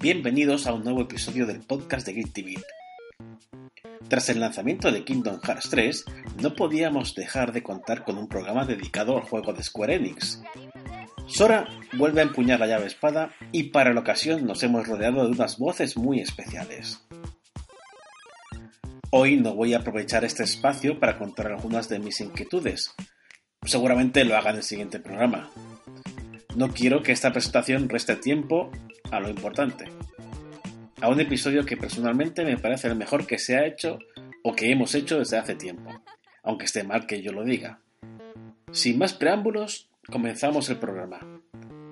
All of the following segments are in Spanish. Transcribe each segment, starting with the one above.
Bienvenidos a un nuevo episodio del podcast de Grid TV. Tras el lanzamiento de Kingdom Hearts 3, no podíamos dejar de contar con un programa dedicado al juego de Square Enix. Sora vuelve a empuñar la llave espada y para la ocasión nos hemos rodeado de unas voces muy especiales. Hoy no voy a aprovechar este espacio para contar algunas de mis inquietudes. Seguramente lo haga en el siguiente programa. No quiero que esta presentación reste tiempo a lo importante a un episodio que personalmente me parece el mejor que se ha hecho o que hemos hecho desde hace tiempo, aunque esté mal que yo lo diga. Sin más preámbulos, comenzamos el programa.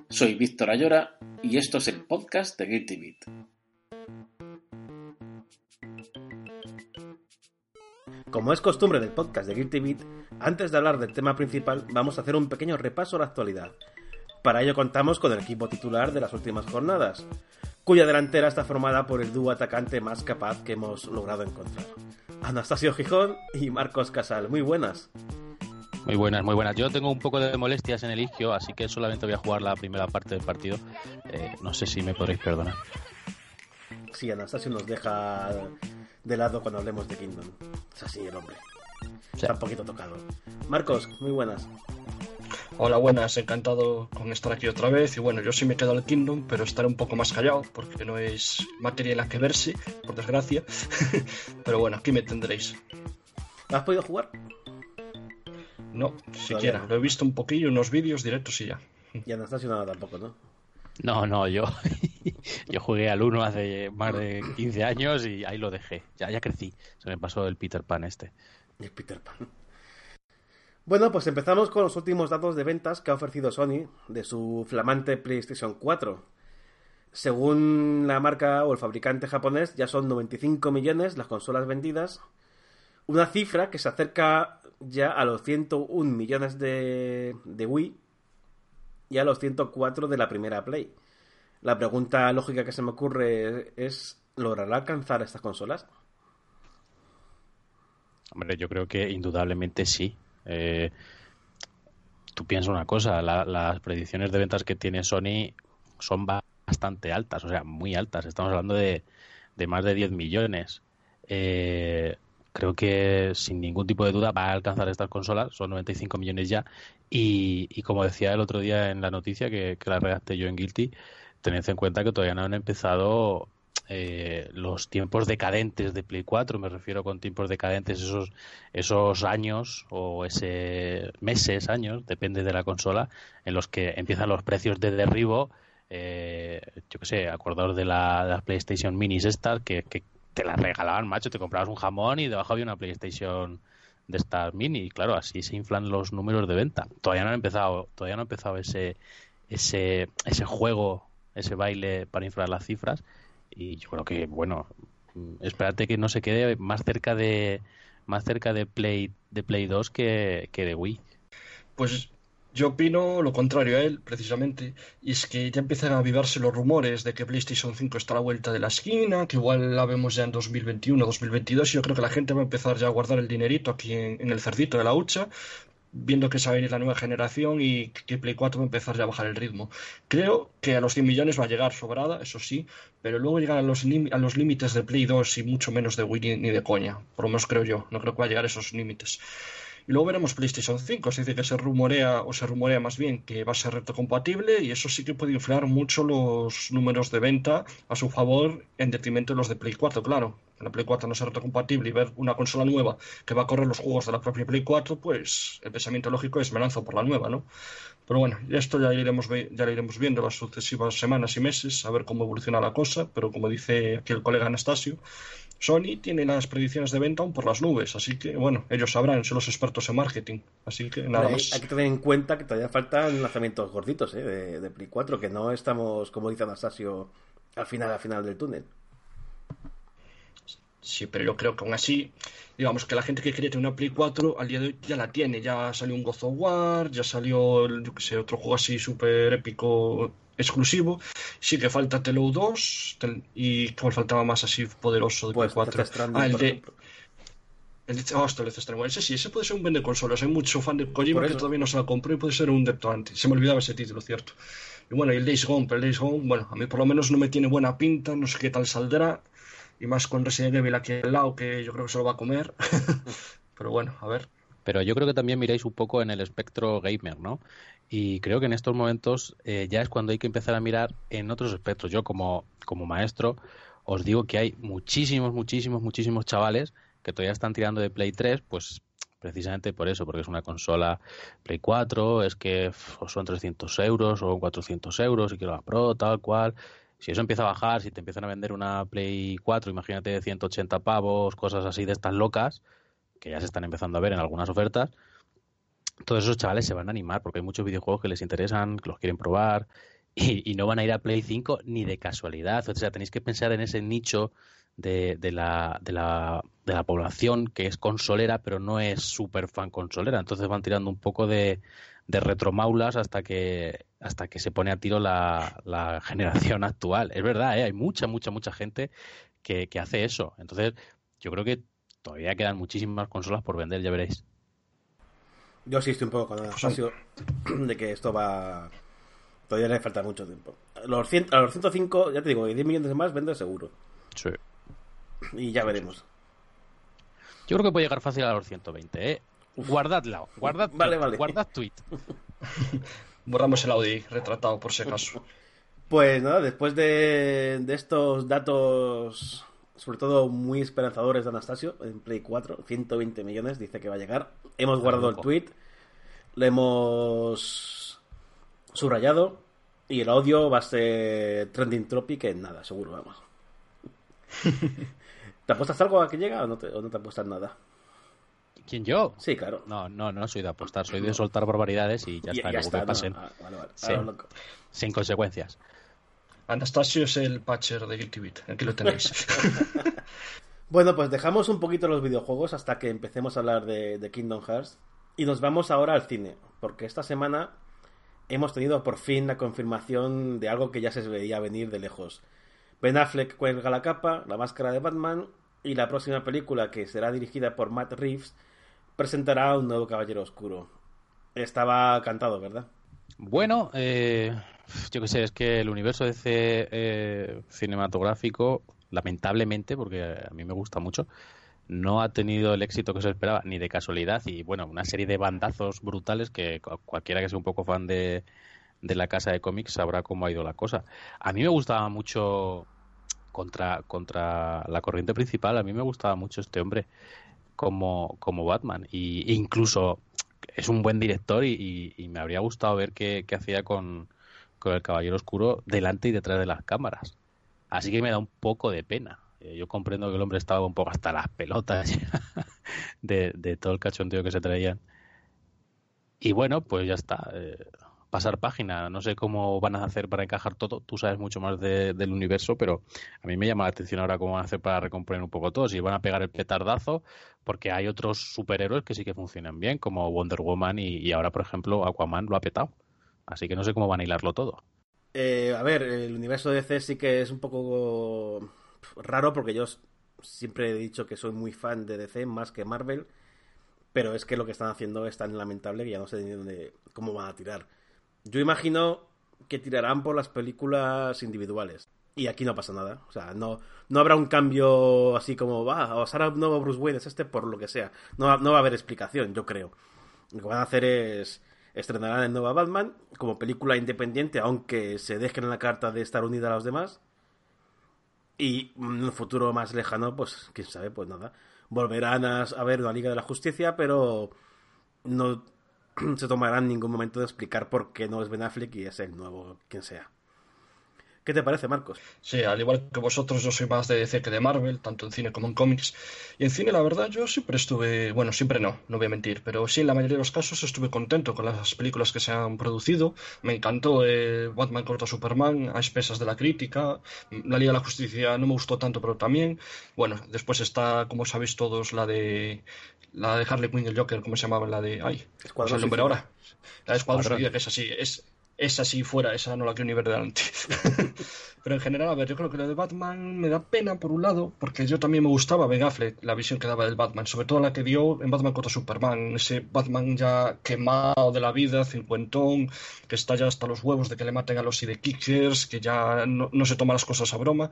Soy Víctor Ayora y esto es el podcast de Guilty Beat. Como es costumbre del podcast de Guilty Beat, antes de hablar del tema principal vamos a hacer un pequeño repaso a la actualidad. Para ello contamos con el equipo titular de las últimas jornadas cuya delantera está formada por el dúo atacante más capaz que hemos logrado encontrar. Anastasio Gijón y Marcos Casal. Muy buenas. Muy buenas, muy buenas. Yo tengo un poco de molestias en el isquio, así que solamente voy a jugar la primera parte del partido. Eh, no sé si me podréis perdonar. Sí, Anastasio nos deja de lado cuando hablemos de Kingdom. Es así el hombre. Está un poquito tocado. Marcos, muy buenas. Hola, buenas, encantado con estar aquí otra vez. Y bueno, yo sí me quedo al Kingdom, pero estaré un poco más callado porque no es materia en la que verse, por desgracia. pero bueno, aquí me tendréis. ¿Has podido jugar? No, siquiera. Lo he visto un poquillo, unos vídeos directos y ya. Y Anastasio nada tampoco, ¿no? No, no, yo, yo jugué al 1 hace más de 15 años y ahí lo dejé. Ya, ya crecí. Se me pasó el Peter Pan este. El Peter Pan. Bueno, pues empezamos con los últimos datos de ventas que ha ofrecido Sony de su flamante PlayStation 4. Según la marca o el fabricante japonés, ya son 95 millones las consolas vendidas, una cifra que se acerca ya a los 101 millones de, de Wii y a los 104 de la primera Play. La pregunta lógica que se me ocurre es, ¿logrará alcanzar estas consolas? Hombre, yo creo que indudablemente sí. Eh, tú piensas una cosa, las predicciones de ventas que tiene Sony son bastante altas, o sea, muy altas. Estamos hablando de, más de 10 millones. Eh, creo que sin ningún tipo de duda va a alcanzar estas consolas, son 95 millones ya. Y, como decía el otro día en la noticia que, que la redacté yo en Guilty, tened en cuenta que todavía no han empezado eh, los tiempos decadentes de Play 4, me refiero con tiempos decadentes, esos, esos años o ese meses, años, depende de la consola, en los que empiezan los precios de derribo. Eh, yo qué sé, acordados de la, PlayStation Minis estas que, que te las regalaban, macho, te comprabas un jamón y debajo había una PlayStation de estas mini y claro así se inflan los números de venta todavía no ha empezado todavía no ha empezado ese ese ese juego ese baile para inflar las cifras y yo creo que bueno mm, espérate que no se quede más cerca de más cerca de Play de Play 2 que, que de Wii. Pues yo opino lo contrario a él, precisamente, y es que ya empiezan a avivarse los rumores de que PlayStation 5 está a la vuelta de la esquina, que igual la vemos ya en 2021, 2022, y yo creo que la gente va a empezar ya a guardar el dinerito aquí en, en el cerdito de la hucha, viendo que se va a venir la nueva generación y que Play 4 va a empezar ya a bajar el ritmo. Creo que a los 100 millones va a llegar sobrada, eso sí, pero luego llegar a los, límites de Play 2 y mucho menos de Wii ni de coña, por lo menos creo yo, no creo que va a llegar a esos límites. Y luego veremos PlayStation 5, es decir, que se rumorea, o se rumorea más bien que va a ser compatible y eso sí que puede inflar mucho los números de venta a su favor en detrimento de los de Play 4, claro. la Play 4 no sea retrocompatible y ver una consola nueva que va a correr los juegos de la propia Play 4, pues el pensamiento lógico es me lanzo por la nueva, ¿no? Pero bueno, esto ya iremos, ya lo iremos viendo las sucesivas semanas y meses, a ver cómo evoluciona la cosa, pero como dice aquí el colega Anastasio, Sony tiene las predicciones de venta aún por las nubes, así que bueno, ellos sabrán, son los expertos en marketing, así que nada hay, más. Hay que tener en cuenta que todavía faltan lanzamientos gorditos ¿eh? de, de Play 4, que no estamos, como dice Anastasio, al final, al final del túnel. Sí, pero yo creo que aún así, digamos que la gente que quería tener una Play 4 al día de hoy ya la tiene. Ya salió un God of War, ya salió, yo sé, otro juego así súper épico exclusivo. Sí que falta Telo 2 y que faltaba más así poderoso de pues, Play 4. ah, el de... El de oh, este ese sí, ese puede ser un vende consolas. Hay mucho fan de Kojima que todavía no se la compró y puede ser un antes. Se me olvidaba ese título, cierto. Y bueno, y el Days Gone, pero el Days Gone, bueno, a mí por lo menos no me tiene buena pinta, no sé qué tal saldrá y más con Resident Evil aquí al lado que yo creo que se lo va a comer. Pero bueno, a ver. Pero yo creo que también miráis un poco en el espectro gamer, ¿no? Y creo que en estos momentos eh, ya es cuando hay que empezar a mirar en otros espectros. Yo como, como maestro os digo que hay muchísimos, muchísimos, muchísimos chavales que todavía están tirando de Play 3, pues precisamente por eso, porque es una consola Play 4, es que son 300 euros o 400 euros y quiero la Pro, tal cual si eso empieza a bajar, si te empiezan a vender una Play 4, imagínate de 180 pavos, cosas así de estas locas, que ya se están empezando a ver en algunas ofertas, todos esos chavales se van a animar porque hay muchos videojuegos que les interesan, que los quieren probar y, no van a ir a Play 5 ni de casualidad. O sea, tenéis que pensar en ese nicho de, de, la, de, la, de la población que es consolera, pero no es súper fan consolera. Entonces van tirando un poco de, de retromaulas hasta que hasta que se pone a tiro la, la generación actual. Es verdad, ¿eh? hay mucha, mucha, mucha gente que, que, hace eso. Entonces, yo creo que todavía quedan muchísimas consolas por vender, ya veréis. Yo sí estoy un poco con el espacio de que esto va... Todavía le falta mucho tiempo. Los a los 105, ya te digo, 10 millones de más vende seguro. Sí. Y ya veremos. Yo creo que puede llegar fácil a los 120, ¿eh? Guardadla, guardad, vale, vale. guardad tweet. Borramos el Audi retratado por si acaso. Pues nada, después de, de, estos datos, sobre todo muy esperanzadores de Anastasio, en Play 4, 120 millones, dice que va a llegar. Hemos guardado el tweet, lo hemos subrayado y el audio va a ser trending topic en nada, seguro, vamos. ¿Te apuestas algo a que llega o no te, o no te apuestas nada? ¿Quién yo? Sí, claro. No, no, no soy de apostar, soy de soltar barbaridades y ya está, ya está, pasen. No, ah, vale, vale. Sin, sin, consecuencias. Anastasio es el patcher de Guilty Beat, aquí lo tenéis. bueno, pues dejamos un poquito los videojuegos hasta que empecemos a hablar de, Kingdom Hearts y nos vamos ahora al cine, porque esta semana hemos tenido por fin la confirmación de algo que ya se veía venir de lejos. Ben Affleck cuelga la capa, la máscara de Batman y la próxima película que será dirigida por Matt Reeves presentará un nuevo Caballero Oscuro. Estaba cantado, ¿verdad? Bueno, eh, yo qué sé, es que el universo de ese eh, cinematográfico, lamentablemente, porque a mí me gusta mucho, no ha tenido el éxito que se esperaba, ni de casualidad, y bueno, una serie de bandazos brutales que cualquiera que sea un poco fan de, de la casa de cómics sabrá cómo ha ido la cosa. A mí me gustaba mucho contra, contra la corriente principal, a mí me gustaba mucho este hombre como, como Batman. Y, incluso es un buen director y, me habría gustado ver qué, hacía con, con, el Caballero Oscuro delante y detrás de las cámaras. Así que me da un poco de pena. Eh, yo comprendo que el hombre estaba un poco hasta las pelotas de, de todo el cachondeo que se traían. Y bueno, pues ya está. Eh, pasar página. No sé cómo van a hacer para encajar todo. Tú sabes mucho más del universo, pero a mí me llama la atención ahora cómo van a hacer para recomponer un poco todo. Si van a pegar el petardazo, porque hay otros superhéroes que sí que funcionan bien, como Wonder Woman y, ahora, por ejemplo, Aquaman lo ha petado. Así que no sé cómo van a hilarlo todo. Eh, a ver, el universo de DC sí que es un poco raro porque yo siempre he dicho que soy muy fan de DC más que Marvel, pero es que lo que están haciendo es tan lamentable que ya no sé ni dónde, cómo van a tirar. Yo imagino que tirarán por las películas individuales. Y aquí no pasa nada. O sea, no, no habrá un cambio así como, va, o sea, un nuevo Bruce Wayne es este por lo que sea. No, no va a haber explicación, yo creo. Lo que van a hacer es estrenarán el nuevo Batman como película independiente, aunque se dejen en la carta de estar unida a los demás. Y en un futuro más lejano, pues quién sabe, pues nada. Volverán a, a ver una Liga de la Justicia, pero no se tomarán ningún momento de explicar por qué no es Ben Affleck y es el nuevo quien sea. ¿Qué te parece, Marcos? Sí, al igual que vosotros, yo soy más de DC que de Marvel, tanto en cine como en cómics. Y en cine, la verdad, yo siempre estuve, bueno, siempre no, no voy a mentir, pero sí, en la mayoría de los casos estuve contento con las películas que se han producido. Me encantó eh, Batman contra Superman, a espesas de la crítica. La Liga de la Justicia no me gustó tanto, pero también. Bueno, después está, como sabéis todos, la de la de Harley Quinn el Joker, ¿cómo se llamaba? La de. Ay, Escuadrón el nombre ahora? La de Escuadrón que es así. Es, es así fuera, esa no la quiero ni ver delante. Pero en general, a ver, yo creo que lo de Batman me da pena por un lado, porque yo también me gustaba Ben Affleck, la visión que daba del Batman, sobre todo la que dio en Batman contra Superman, ese Batman ya quemado de la vida, cincuentón, que está ya hasta los huevos de que le maten a los sidekickers, que ya no, no se toma las cosas a broma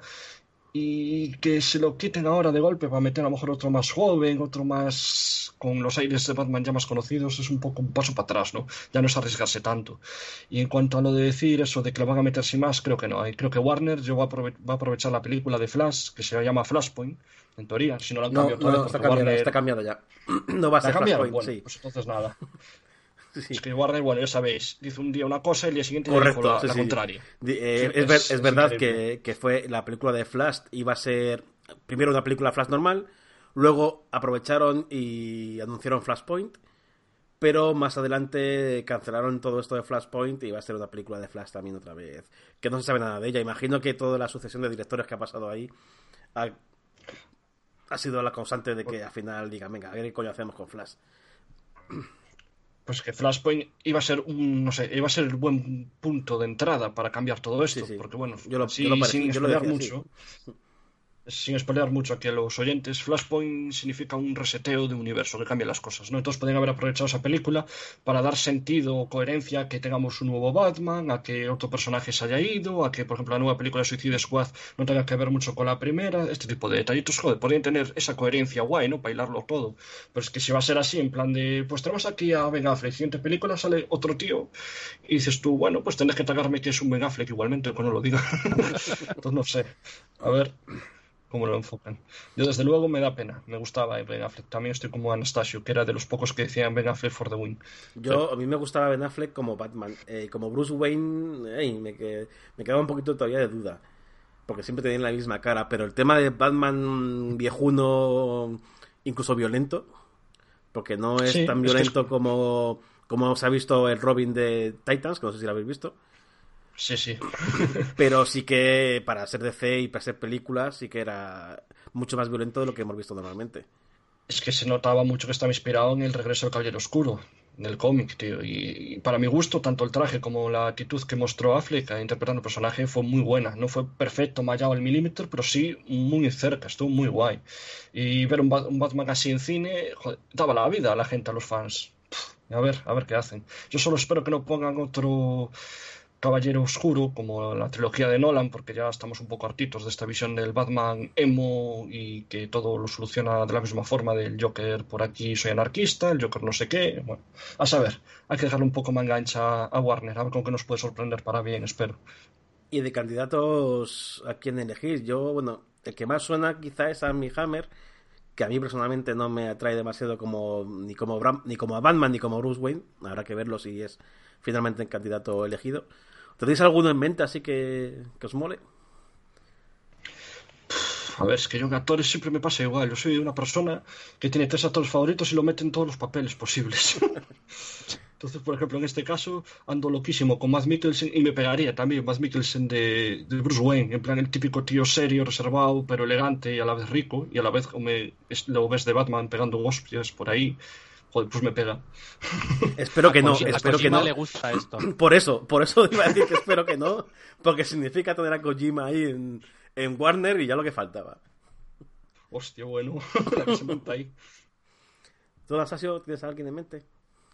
y que se lo quiten ahora de golpe para meter a lo mejor otro más joven, otro más con los aires de Batman ya más conocidos, es un poco un paso para atrás, ¿no? Ya no es arriesgarse tanto. Y en cuanto a lo de decir eso de que lo van a meter sin más, creo que no. Y creo que Warner yo va, a aprove- va a aprovechar la película de Flash, que se llama Flashpoint, en teoría, si no la han No, cambiado no, vez, está cambiado, Warner- está cambiado ya. No va a ¿La ser? Flashpoint, Bueno, sí. pues entonces nada. Sí, Es que Warner, bueno, ya sabéis, dice un día una cosa y el día siguiente Correcto, la, sí, la sí. contraria. Eh, es, es- verdad que, que fue la película de Flash iba a ser primero una película Flash normal, luego aprovecharon y anunciaron Flashpoint, pero más adelante cancelaron todo esto de Flashpoint y iba a ser una película de Flash también otra vez, que no se sabe nada de ella. Imagino que toda la sucesión de directores que ha pasado ahí ha, ha sido la causante de que al final digan, venga, qué coño hacemos con Flash. Pues que Flashpoint iba a ser un, no sé, iba a ser el buen punto de entrada para cambiar todo esto, Sí, sí. porque bueno, Yo lo- así, yo lo parecí- sin yo lo spoilear decía mucho, sin spoilear mucho aquí a los oyentes, Flashpoint significa un reseteo de universo que cambia las cosas, ¿no? Entonces podrían haber aprovechado esa película para dar sentido o coherencia a que tengamos un nuevo Batman, a que otro personaje se haya ido, a que, por ejemplo, la nueva película de Suicide Squad no tenga que ver mucho con la primera, este tipo de detallitos, joder, podrían tener esa coherencia guay, ¿no? Para todo. Pero es que si va a ser así, en plan de, pues tenemos aquí a Ben Affleck, siguiente película sale otro tío, y dices tú, bueno, pues tenés que tagarme que es un Ben Affleck igualmente, aunque no lo diga. Entonces no sé. A ver cómo lo enfocan. Yo desde luego me da pena, me gustaba Ben Affleck. También estoy como Anastasio, que era de los pocos que decían Ben Affleck for the win. Yo, a mí me gustaba Ben Affleck como Batman. Eh, como Bruce Wayne, me, que- me quedaba un poquito todavía de duda. Porque siempre tenían la misma cara. Pero el tema de Batman viejuno, incluso violento, porque no es Sí, tan es que violento es- como, como se ha visto el Robin de Titans, que no sé si lo habéis visto. Sí, sí. Pero sí que para ser DC y para ser películas, sí que era mucho más violento de lo que hemos visto normalmente. Es que se notaba mucho que estaba inspirado en el regreso del Caballero Oscuro, en el cómic, tío. Y, y para mi gusto, tanto el traje como la actitud que mostró Affleck a interpretando el personaje fue muy buena. No fue perfecto, mallado al milímetro, pero sí muy cerca, estuvo muy guay. Y ver un, Bat- un Batman así en cine, joder, daba la vida a la gente, a los fans. Pff, a ver, a ver qué hacen. Yo solo espero que no pongan otro Caballero Oscuro, como la trilogía de Nolan, porque ya estamos un poco hartitos de esta visión del Batman emo y que todo lo soluciona de la misma forma del Joker por aquí soy anarquista, el Joker no sé qué. Bueno, a saber, hay que dejarle un poco más engancha a Warner, a ver con qué nos puede sorprender para bien, espero. Y de candidatos a quién elegir, yo, bueno, el que más suena quizá es a mi Hammer, que a mí personalmente no me atrae demasiado como ni como Bram- ni como a Batman ni como Bruce Wayne. Habrá que verlo si es finalmente el candidato elegido. ¿Tenéis alguno en mente así que, que os mole? A ver, es que yo en actores siempre me pasa igual. Yo soy una persona que tiene tres actores favoritos y lo mete en todos los papeles posibles. Entonces, por ejemplo, en este caso ando loquísimo con Matt Mikkelsen y me pegaría también Matt Mikkelsen de, de Bruce Wayne, en plan el típico tío serio, reservado, pero elegante y a la vez rico, y a la vez me- es- lo ves de Batman pegando hostias por ahí, joder, pues me pega. Espero que no, a espero que no. le gusta esto. Por eso, por eso iba a decir que espero que no, porque significa tener a Kojima ahí en, en Warner y ya lo que faltaba. Hostia, bueno, la que se monta ahí. ¿Tú, Asasio, tienes a alguien en mente?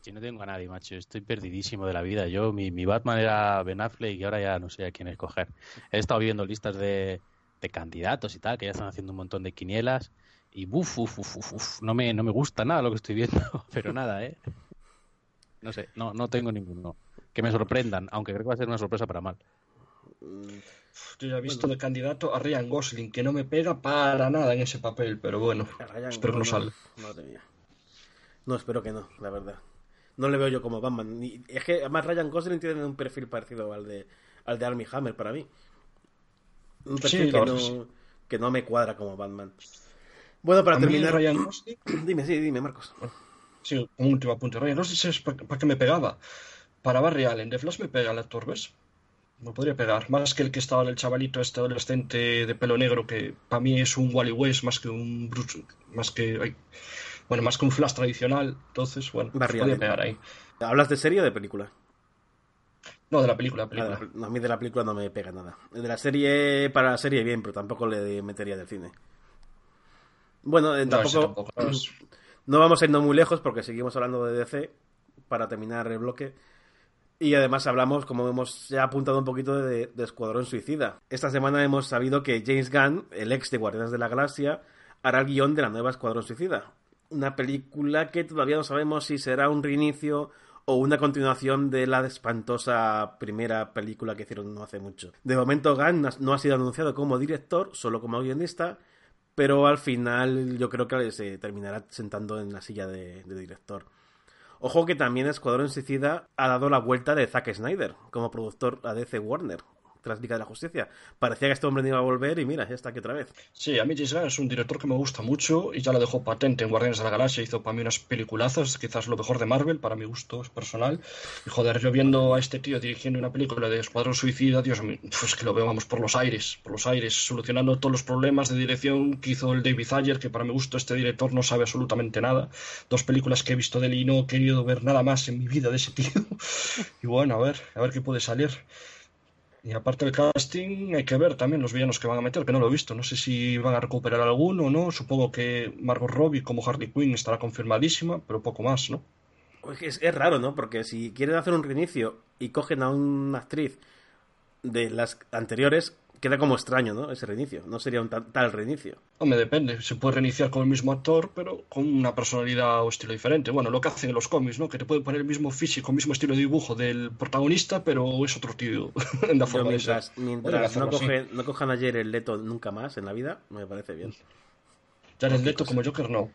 Yo no tengo a nadie, macho. Estoy perdidísimo de la vida. Yo, mi, mi Batman era Ben Affleck y ahora ya no sé a quién escoger. He estado viendo listas de, de candidatos y tal, que ya están haciendo un montón de quinielas. Y buf, uf, uf, uf, uf, no me, no me gusta nada lo que estoy viendo. Pero nada, ¿eh? No sé, no, no tengo ninguno. Que me sorprendan, aunque creo que va a ser una sorpresa para mal. Yo ya he visto de candidato a Ryan Gosling, que no me pega para nada en ese papel, pero bueno, espero que no salga. No, espero que no, la verdad. No le veo yo como Batman. es que además Ryan Gosling tiene un perfil parecido al de, al de Armie Hammer para mí. Un perfil que, no, que no me cuadra como Batman. Bueno, para terminar. Ryan Gosling... dime, sí, dime, Marcos. Sí, un último apunte. Ryan Gosling es para, qué me pegaba. Para Barry Allen, de Flash me pega el actor, ¿ves? Me podría pegar. Más que el que estaba el chavalito este adolescente de pelo negro, que para mí es un Wally West más que un Bruce. Más que. bueno, más que un Flash tradicional. Entonces, bueno, Barry podría pegar ahí. ¿Hablas de serie o de película? No, de la película, película. a mí de la película no me pega nada. De la serie, para la serie bien, pero tampoco le metería del cine. Bueno, eh, tampoco, no, vamos a irnos muy lejos porque seguimos hablando de DC para terminar el bloque. Y además hablamos, como hemos ya apuntado un poquito, de, Escuadrón Suicida. Esta semana hemos sabido que James Gunn, el ex de Guardianes de la Galaxia, hará el guion de la nueva Escuadrón Suicida. Una película que todavía no sabemos si será un reinicio o una continuación de la espantosa primera película que hicieron no hace mucho. De momento Gunn no ha sido anunciado como director, solo como guionista, pero al final yo creo que se terminará sentando en la silla de, director. Ojo que también Escuadrón Suicida ha dado la vuelta de Zack Snyder como productor a DC Warner tras de la Justicia. Parecía que este hombre no iba a volver y mira, ya está aquí otra vez. Sí, a mí Gunn es un director que me gusta mucho y ya lo dejó patente en Guardianes de la Galaxia. Hizo para mí unas peliculazas, quizás lo mejor de Marvel, para mi gusto es personal. Y joder, yo viendo a este tío dirigiendo una película de Escuadrón Suicida, Dios mío, pues que lo veo, vamos, por los aires, por los aires, solucionando todos los problemas de dirección que hizo el David Ayer, que para mi gusto este director no sabe absolutamente nada. Dos películas que he visto de él y no he querido ver nada más en mi vida de ese tío. y bueno, a ver, a ver qué puede salir. Y aparte del casting, hay que ver también los villanos que van a meter, que no lo he visto. No sé si van a recuperar alguno o no. Supongo que Margot Robbie como Harley Quinn estará confirmadísima, pero poco más, ¿no? Es, es raro, ¿no? Porque si quieren hacer un reinicio y cogen a una actriz de las anteriores, queda como extraño, ¿no? Ese reinicio. No sería un tal, reinicio. me depende. Se puede reiniciar con el mismo actor, pero con una personalidad o estilo diferente. Bueno, lo que hacen en los cómics, ¿no? Que te pueden poner el mismo físico, el mismo estilo de dibujo del protagonista, pero es otro tío en la forma mientras, Mientras no, no, cojan ayer el Leto nunca más en la vida, me parece bien. Ya el Leto como Joker no.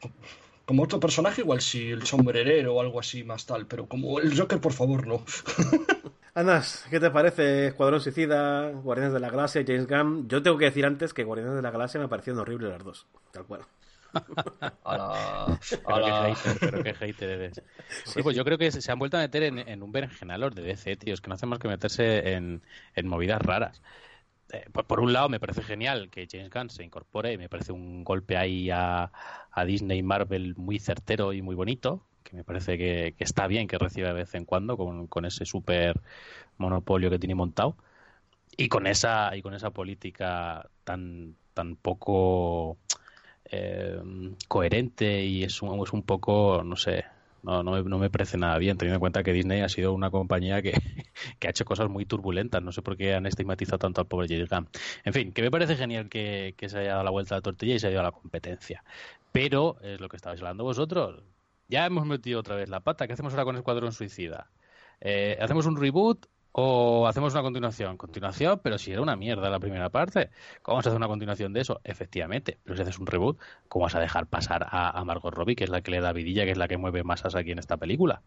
Como otro personaje, igual si el sombrerero o algo así más tal, pero como el Joker, por favor, no. Anas, ¿qué te parece Escuadrón Suicida, Guardianes de la Galaxia, James Gunn? Yo tengo que decir antes que Guardianes de la Galaxia me parecieron horribles las dos, tal cual. A Pero qué hater, eres. pues yo creo que se han vuelto a meter en, un berenjenalor de DC, tíos, que no hacen más que meterse en, movidas raras. Eh, por, un lado, me parece genial que James Gunn se incorpore, me parece un golpe ahí a, a Disney y Marvel muy certero y muy bonito, que me parece que, está bien que reciba de vez en cuando con, ese super monopolio que tiene montado y con esa y con esa política tan tan poco eh, coherente y es un, es un poco no sé no, no, me, no me parece nada bien, teniendo en cuenta que Disney ha sido una compañía que, ha hecho cosas muy turbulentas. No sé por qué han estigmatizado tanto al pobre James Gunn. En fin, que me parece genial que, que se haya dado la vuelta a la tortilla y se haya ido a la competencia. Pero es lo que estabais hablando vosotros ya hemos metido otra vez la pata. ¿Qué hacemos ahora con Escuadrón Suicida? Eh, ¿Hacemos un reboot o hacemos una continuación? Continuación, pero si era una mierda la primera parte, ¿cómo vas a hacer una continuación de eso? Efectivamente, pero si haces un reboot, ¿cómo vas a dejar pasar a, Margot Robbie, que es la que le da vidilla, que es la que mueve masas aquí en esta película?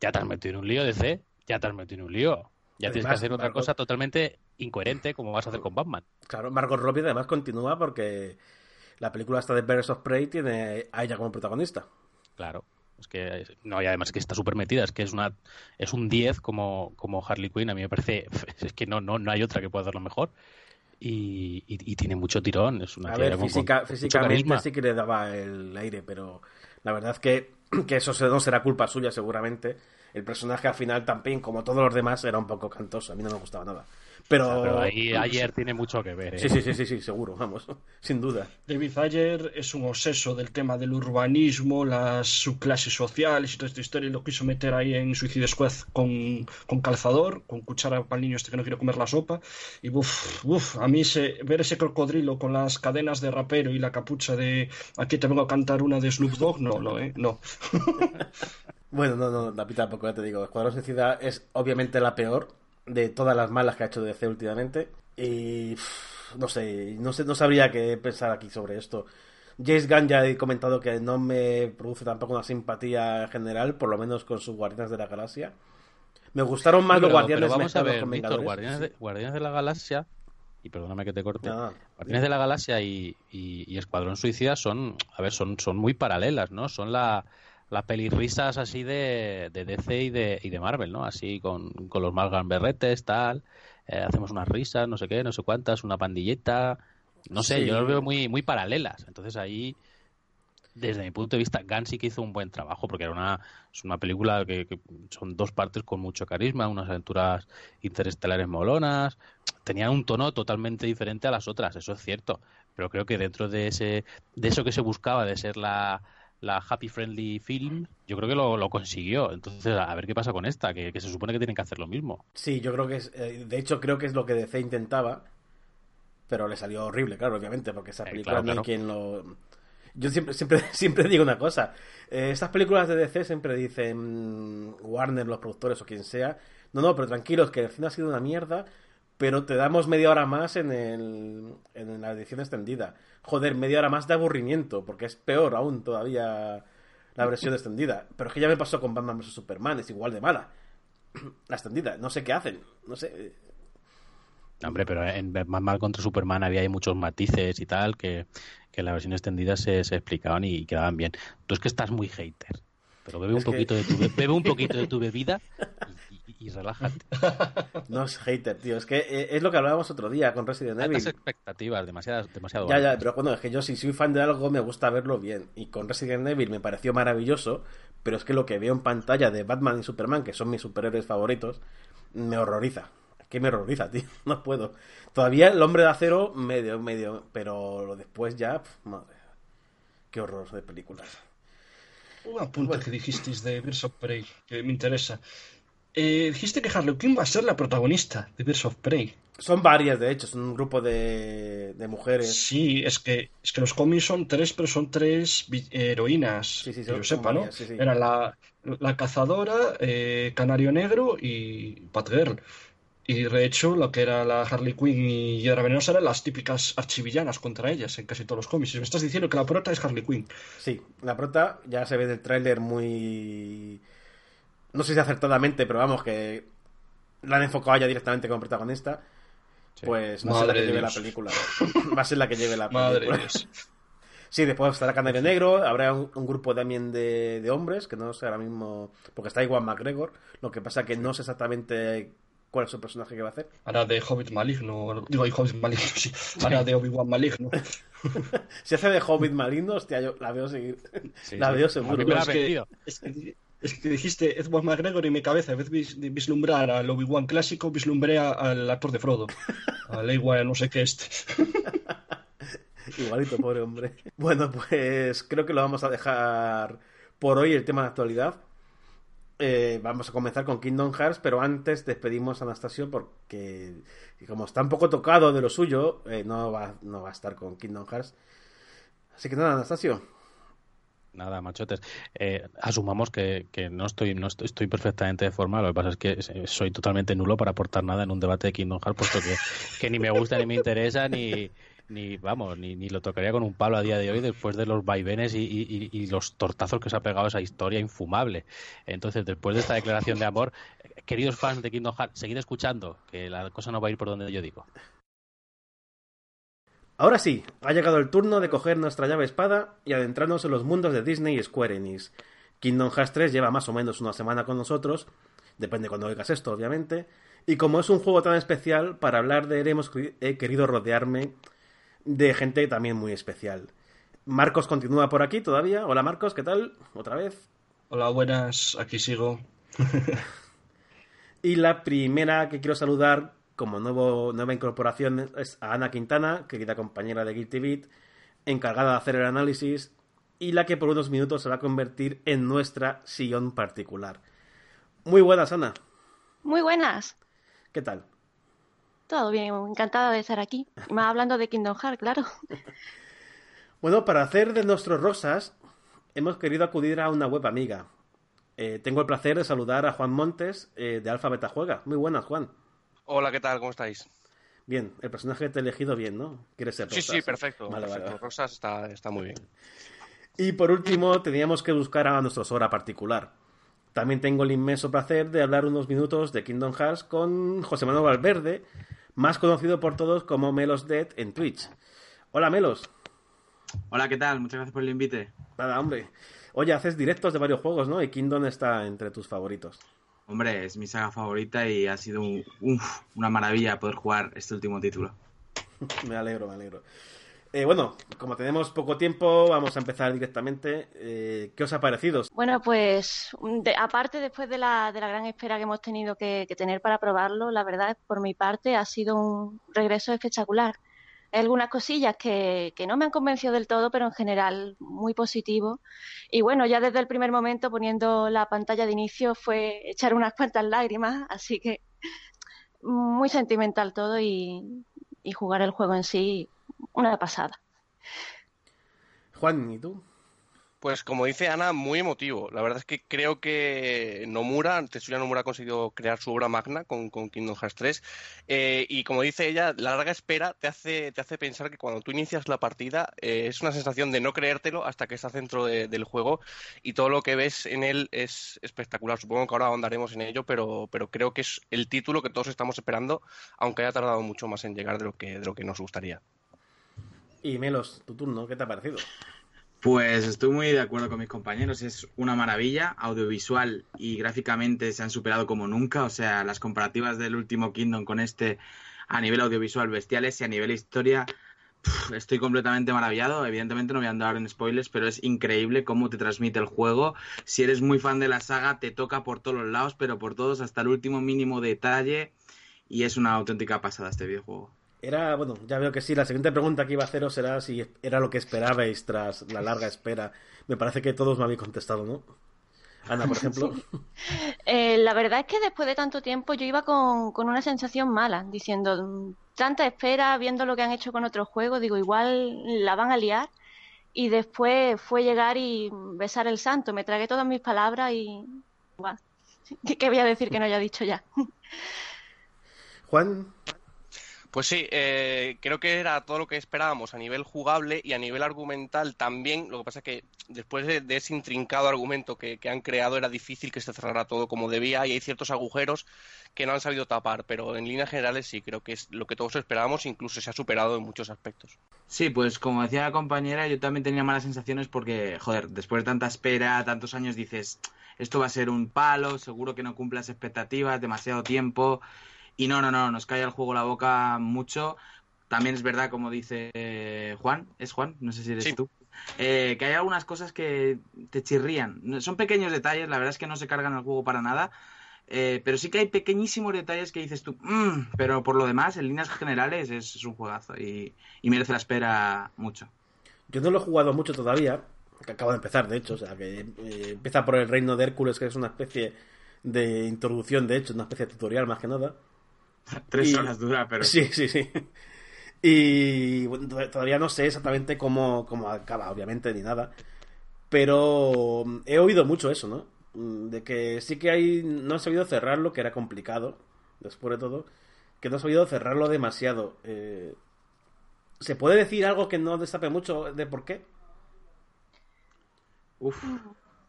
Ya te has metido en un lío, DC, ya te has metido en un lío. Ya tienes que hacer otra cosa totalmente incoherente como vas a hacer con Batman. Claro, Margot Robbie además continúa porque la película esta de Birds of Prey tiene a ella como protagonista. Claro. Es que no, y además que está súper metida, es que es una es un 10 como, como Harley Quinn, a mí me parece, es que no, no, no hay otra que pueda hacerlo mejor. Y, y, tiene mucho tirón, es una A ver, física, físicamente sí que le daba el aire, pero la verdad es que, que eso no será culpa suya seguramente. El personaje al final también, como todos los demás, era un poco cantoso, a mí no me gustaba nada. Pero, ahí ayer tiene mucho que ver. ¿eh? Sí, sí, sí, sí, seguro, vamos, sin duda. David Ayer es un obseso del tema del urbanismo, las subclases sociales y toda esta historia, y lo quiso meter ahí en Suicide Squad con, con calzador, con cuchara para el niño este que no quiere comer la sopa. Y uff, uf, a mí se, ver ese crocodrilo con las cadenas de rapero y la capucha de aquí te vengo a cantar una de Snoop Dogg, no, no, ¿eh? No. bueno, no, no, la pita tampoco, ya te digo. Escuadrón Suicida es obviamente la peor de todas las malas que ha hecho DC últimamente. Y no sé, no sé, no sabría qué pensar aquí sobre esto. James Gunn ya he comentado que no me produce tampoco una simpatía general, por lo menos con sus Guardianes de la Galaxia. Me gustaron más los Guardianes vamos a ver, Guardianes, de, Guardianes de la Galaxia y perdóname que te corte, Guardianes de la Galaxia y, y, Escuadrón Suicida son, a ver, son, son muy paralelas, ¿no? Son la, las pelirrisas así de, de DC y de, y de Marvel, ¿no? Así con, con los más berretes, tal, eh, hacemos unas risas, no sé qué, no sé cuántas, una pandilleta, no sé, yo las veo muy, muy paralelas. Entonces ahí, desde mi punto de vista, Gunn sí que hizo un buen trabajo, porque era una, es una película que, que son dos partes con mucho carisma, unas aventuras interestelares molonas, tenían un tono totalmente diferente a las otras, eso es cierto. Pero creo que dentro de ese, de eso que se buscaba, de ser la, la Happy Friendly Film, yo creo que lo, consiguió. Entonces, a ver qué pasa con esta, que, se supone que tienen que hacer lo mismo. Sí, yo creo que es, eh, de hecho creo que es lo que DC intentaba, pero le salió horrible, claro, obviamente, porque esa eh, película ni quien lo... Yo siempre, siempre, siempre digo una cosa, eh, estas películas de DC siempre dicen mm, Warner, los productores o quien sea, no, no, pero tranquilos, que el cine ha sido una mierda, pero te damos media hora más en, el, en la edición extendida. Joder, media hora más de aburrimiento, porque es peor aún todavía la versión extendida. Pero es que ya me pasó con Batman vs Superman, es igual de mala. La extendida, no sé qué hacen, no sé. Hombre, pero en Batman contra Superman había muchos matices y tal que, que en la versión extendida se, se explicaban y quedaban bien. Tú es que estás muy hater pero bebe un poquito de tu bebe un poquito de tu bebida y, relájate. No es hater, tío. Es que eh, es lo que hablábamos otro día con Resident Evil. expectativas, demasiadas, demasiado. Ya, ya, pero bueno, es que yo si soy fan de algo me gusta verlo bien. Y con Resident Evil me pareció maravilloso, pero es que lo que veo en pantalla de Batman y Superman, que son mis superhéroes favoritos, me horroriza. Es que me horroriza, tío. No puedo. Todavía el hombre de acero, medio, medio. Pero después ya, madre. Qué horror de películas. Un apunte que dijisteis de Birds of Prey, que me interesa. Eh, dijiste que Harley Quinn va a ser la protagonista de Birds of Prey. Son varias, de hecho, son un grupo de, de mujeres. Sí, es que, es que los cómics son tres, pero son tres heroínas. Sí, sí, que yo sepa, ¿no? Era la, la cazadora, eh, Canario Negro y Batgirl. Y de hecho, lo que era la Harley Quinn y Hiedra Venenosa eran las típicas archivillanas contra ellas en casi todos los cómics. Y me estás diciendo que la prota es Harley Quinn. Sí, la prota ya se ve del tráiler muy. No sé si acertadamente, pero vamos, que la han enfocado ya directamente como protagonista. Pues va a ser la que lleve la película. Va a ser la que lleve la película. Madre Dios. Sí, después estará Canario Negro, habrá un, grupo también de, de, hombres, que no sé ahora mismo, porque está igual McGregor, lo que pasa que no sé exactamente cuál es su personaje que va a hacer. Ahora de Hobbit maligno, digo, hay Hobbit maligno, sí. Ahora de Obi-Wan maligno. si hace de Hobbit maligno, hostia, yo la veo seguir. la veo seguro. Es que, es, que, es que dijiste Edward McGregor y mi cabeza, en vez de vislumbrar al Obi-Wan clásico, vislumbré al actor de Frodo. Al igual no sé qué este. Igualito, pobre hombre. Bueno, pues creo que lo vamos a dejar por hoy el tema de actualidad. Eh, vamos a comenzar con Kingdom Hearts, pero antes despedimos a Anastasio porque, como está un poco tocado de lo suyo, eh, no, va, no va a estar con Kingdom Hearts. Así que nada, Anastasio. Nada, machotes. Eh, asumamos que, no, estoy, no estoy, perfectamente de forma. Lo que pasa es que soy totalmente nulo para aportar nada en un debate de Kingdom Hearts, puesto que, que ni me gusta, ni me interesa, ni, ni vamos, ni, ni, lo tocaría con un palo a día de hoy después de los vaivenes y, los tortazos que se ha pegado esa historia infumable. Entonces, después de esta declaración de amor, queridos fans de Kingdom Hearts, seguid escuchando, que la cosa no va a ir por donde yo digo. Ahora sí, ha llegado el turno de coger nuestra llave espada y adentrarnos en los mundos de Disney y Square Enix. Kingdom Hearts 3 lleva más o menos una semana con nosotros, depende cuando oigas esto, obviamente, y como es un juego tan especial, para hablar de él hemos he querido rodearme de gente también muy especial. Marcos continúa por aquí todavía. Hola Marcos, ¿qué tal? Otra vez. Hola, buenas, aquí sigo. y la primera que quiero saludar como nuevo, nueva incorporación es a Ana Quintana, querida compañera de Guilty Beat, encargada de hacer el análisis y la que por unos minutos se va a convertir en nuestra sillón particular. Muy buenas, Ana. Muy buenas. ¿Qué tal? Todo bien, encantada de estar aquí. Más hablando de Kingdom Hearts, claro. bueno, para hacer de nuestros rosas, hemos querido acudir a una web amiga. Eh, tengo el placer de saludar a Juan Montes eh, de Alfa Beta Juega. Muy buenas, Juan. Hola, ¿qué tal? ¿Cómo estáis? Bien, el personaje te he elegido bien, ¿no? ¿Quieres ser Sí, Rosas? sí, perfecto. Vale, perfecto. vale, vale. Rosas está, está muy bien. Y por último, teníamos que buscar a nuestro Sora particular. También tengo el inmenso placer de hablar unos minutos de Kingdom Hearts con José Manuel Valverde, más conocido por todos como Melos Dead en Twitch. Hola, Melos. Hola, ¿qué tal? Muchas gracias por el invite. Nada, hombre. Oye, haces directos de varios juegos, ¿no? Y Kingdom está entre tus favoritos. Hombre, es mi saga favorita y ha sido un- uf, una maravilla poder jugar este último título. me alegro, me alegro. Eh, bueno, como tenemos poco tiempo, vamos a empezar directamente. Eh, ¿Qué os ha parecido? Bueno, pues de- aparte después de la, de la gran espera que hemos tenido que, que tener para probarlo, la verdad, por mi parte, ha sido un regreso espectacular. Algunas cosillas que, que no me han convencido del todo, pero en general muy positivo. Y bueno, ya desde el primer momento poniendo la pantalla de inicio fue echar unas cuantas lágrimas, así que muy sentimental todo y, y jugar el juego en sí una pasada. Juan, ¿y tú? Pues como dice Ana, muy emotivo. La verdad es que creo que Nomura, Tetsuya Nomura ha conseguido crear su obra magna con, Kingdom Hearts 3. Eh, y como dice ella, la larga espera te hace, te hace pensar que cuando tú inicias la partida eh, es una sensación de no creértelo hasta que estás dentro de- del juego y todo lo que ves en él es espectacular. Supongo que ahora ahondaremos en ello, pero, pero creo que es el título que todos estamos esperando, aunque haya tardado mucho más en llegar de lo que, de lo que nos gustaría. Y Melos, tu turno, ¿qué te ha parecido? Pues estoy muy de acuerdo con mis compañeros, es una maravilla, audiovisual y gráficamente se han superado como nunca, o sea, las comparativas del último Kingdom con este a nivel audiovisual bestiales y a nivel historia, estoy completamente maravillado, evidentemente no voy a andar en spoilers, pero es increíble cómo te transmite el juego, si eres muy fan de la saga te toca por todos los lados, pero por todos hasta el último mínimo detalle y es una auténtica pasada este videojuego. Era, bueno, ya veo que sí. La siguiente pregunta que iba a haceros será si era lo que esperabais tras la larga espera. Me parece que todos me habéis contestado, ¿no? Ana, por ejemplo. Eh, la verdad es que después de tanto tiempo yo iba con, con una sensación mala, diciendo, "Mm, tanta espera, viendo lo que han hecho con otros juegos, digo, igual la van a liar. Y después fue llegar y besar el santo. Me tragué todas mis palabras y... Buah, ¿Qué, qué voy a decir que no haya dicho ya? Juan, Pues sí, eh, creo que era todo lo que esperábamos a nivel jugable y a nivel argumental también. Lo que pasa es que después de, de ese intrincado argumento que, que han creado era difícil que se cerrara todo como debía y hay ciertos agujeros que no han sabido tapar, pero en líneas generales sí, creo que es lo que todos esperábamos, incluso se ha superado en muchos aspectos. Sí, pues como decía la compañera, yo también tenía malas sensaciones porque, joder, después de tanta espera, tantos años, dices, esto va a ser un palo, seguro que no cumple las expectativas, demasiado tiempo. Y no, no, no, nos cae el juego la boca mucho. También es verdad, como dice eh, Juan, ¿es Juan? No sé si eres Sí. tú. Eh, que hay algunas cosas que te chirrían. Son pequeños detalles, la verdad es que no se cargan el juego para nada. Eh, pero sí que hay pequeñísimos detalles que dices tú, "Mm", pero por lo demás, en líneas generales, es, es un juegazo y, y merece la espera mucho. yo no lo he jugado mucho todavía. Que acabo de empezar, de hecho. O sea, que eh, empieza por el reino de Hércules, que es una especie de introducción, de hecho, una especie de tutorial más que nada. Tres Y- horas dura, pero Sí, sí, sí. Y bueno, to- todavía no sé exactamente cómo, cómo acaba, obviamente, ni nada. Pero mm, he oído mucho eso, ¿no? Mm, De que sí que hay. No han sabido cerrarlo, que era complicado, después de todo. Que no han sabido cerrarlo demasiado. Eh, ¿Se puede decir algo que no destape mucho de por qué? Uf,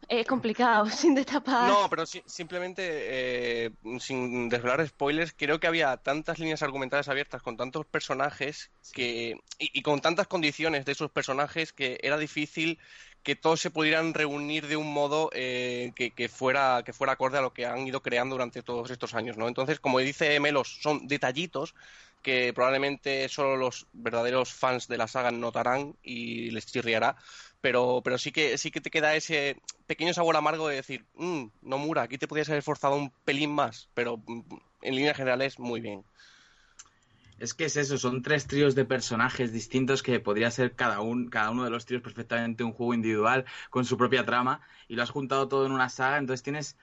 Es complicado, sin destapar. No, pero sí- simplemente, eh, sin desvelar spoilers, creo que había tantas líneas argumentales abiertas con tantos personajes que, y, y con tantas condiciones de esos personajes que era difícil que todos se pudieran reunir de un modo eh, que, que fuera, que fuera acorde a lo que han ido creando durante todos estos años, ¿no? Entonces, como dice Melos, son detallitos que probablemente solo los verdaderos fans de la saga notarán y les chirriará, pero, pero sí que sí que te queda ese pequeño sabor amargo de decir, "Mm, no Mura, aquí te podías haber esforzado un pelín más, pero mm, en líneas generales muy bien. es que es eso, son tres tríos de personajes distintos que podría ser cada, un, cada uno de los tríos perfectamente un juego individual con su propia trama y lo has juntado todo en una saga, entonces tienes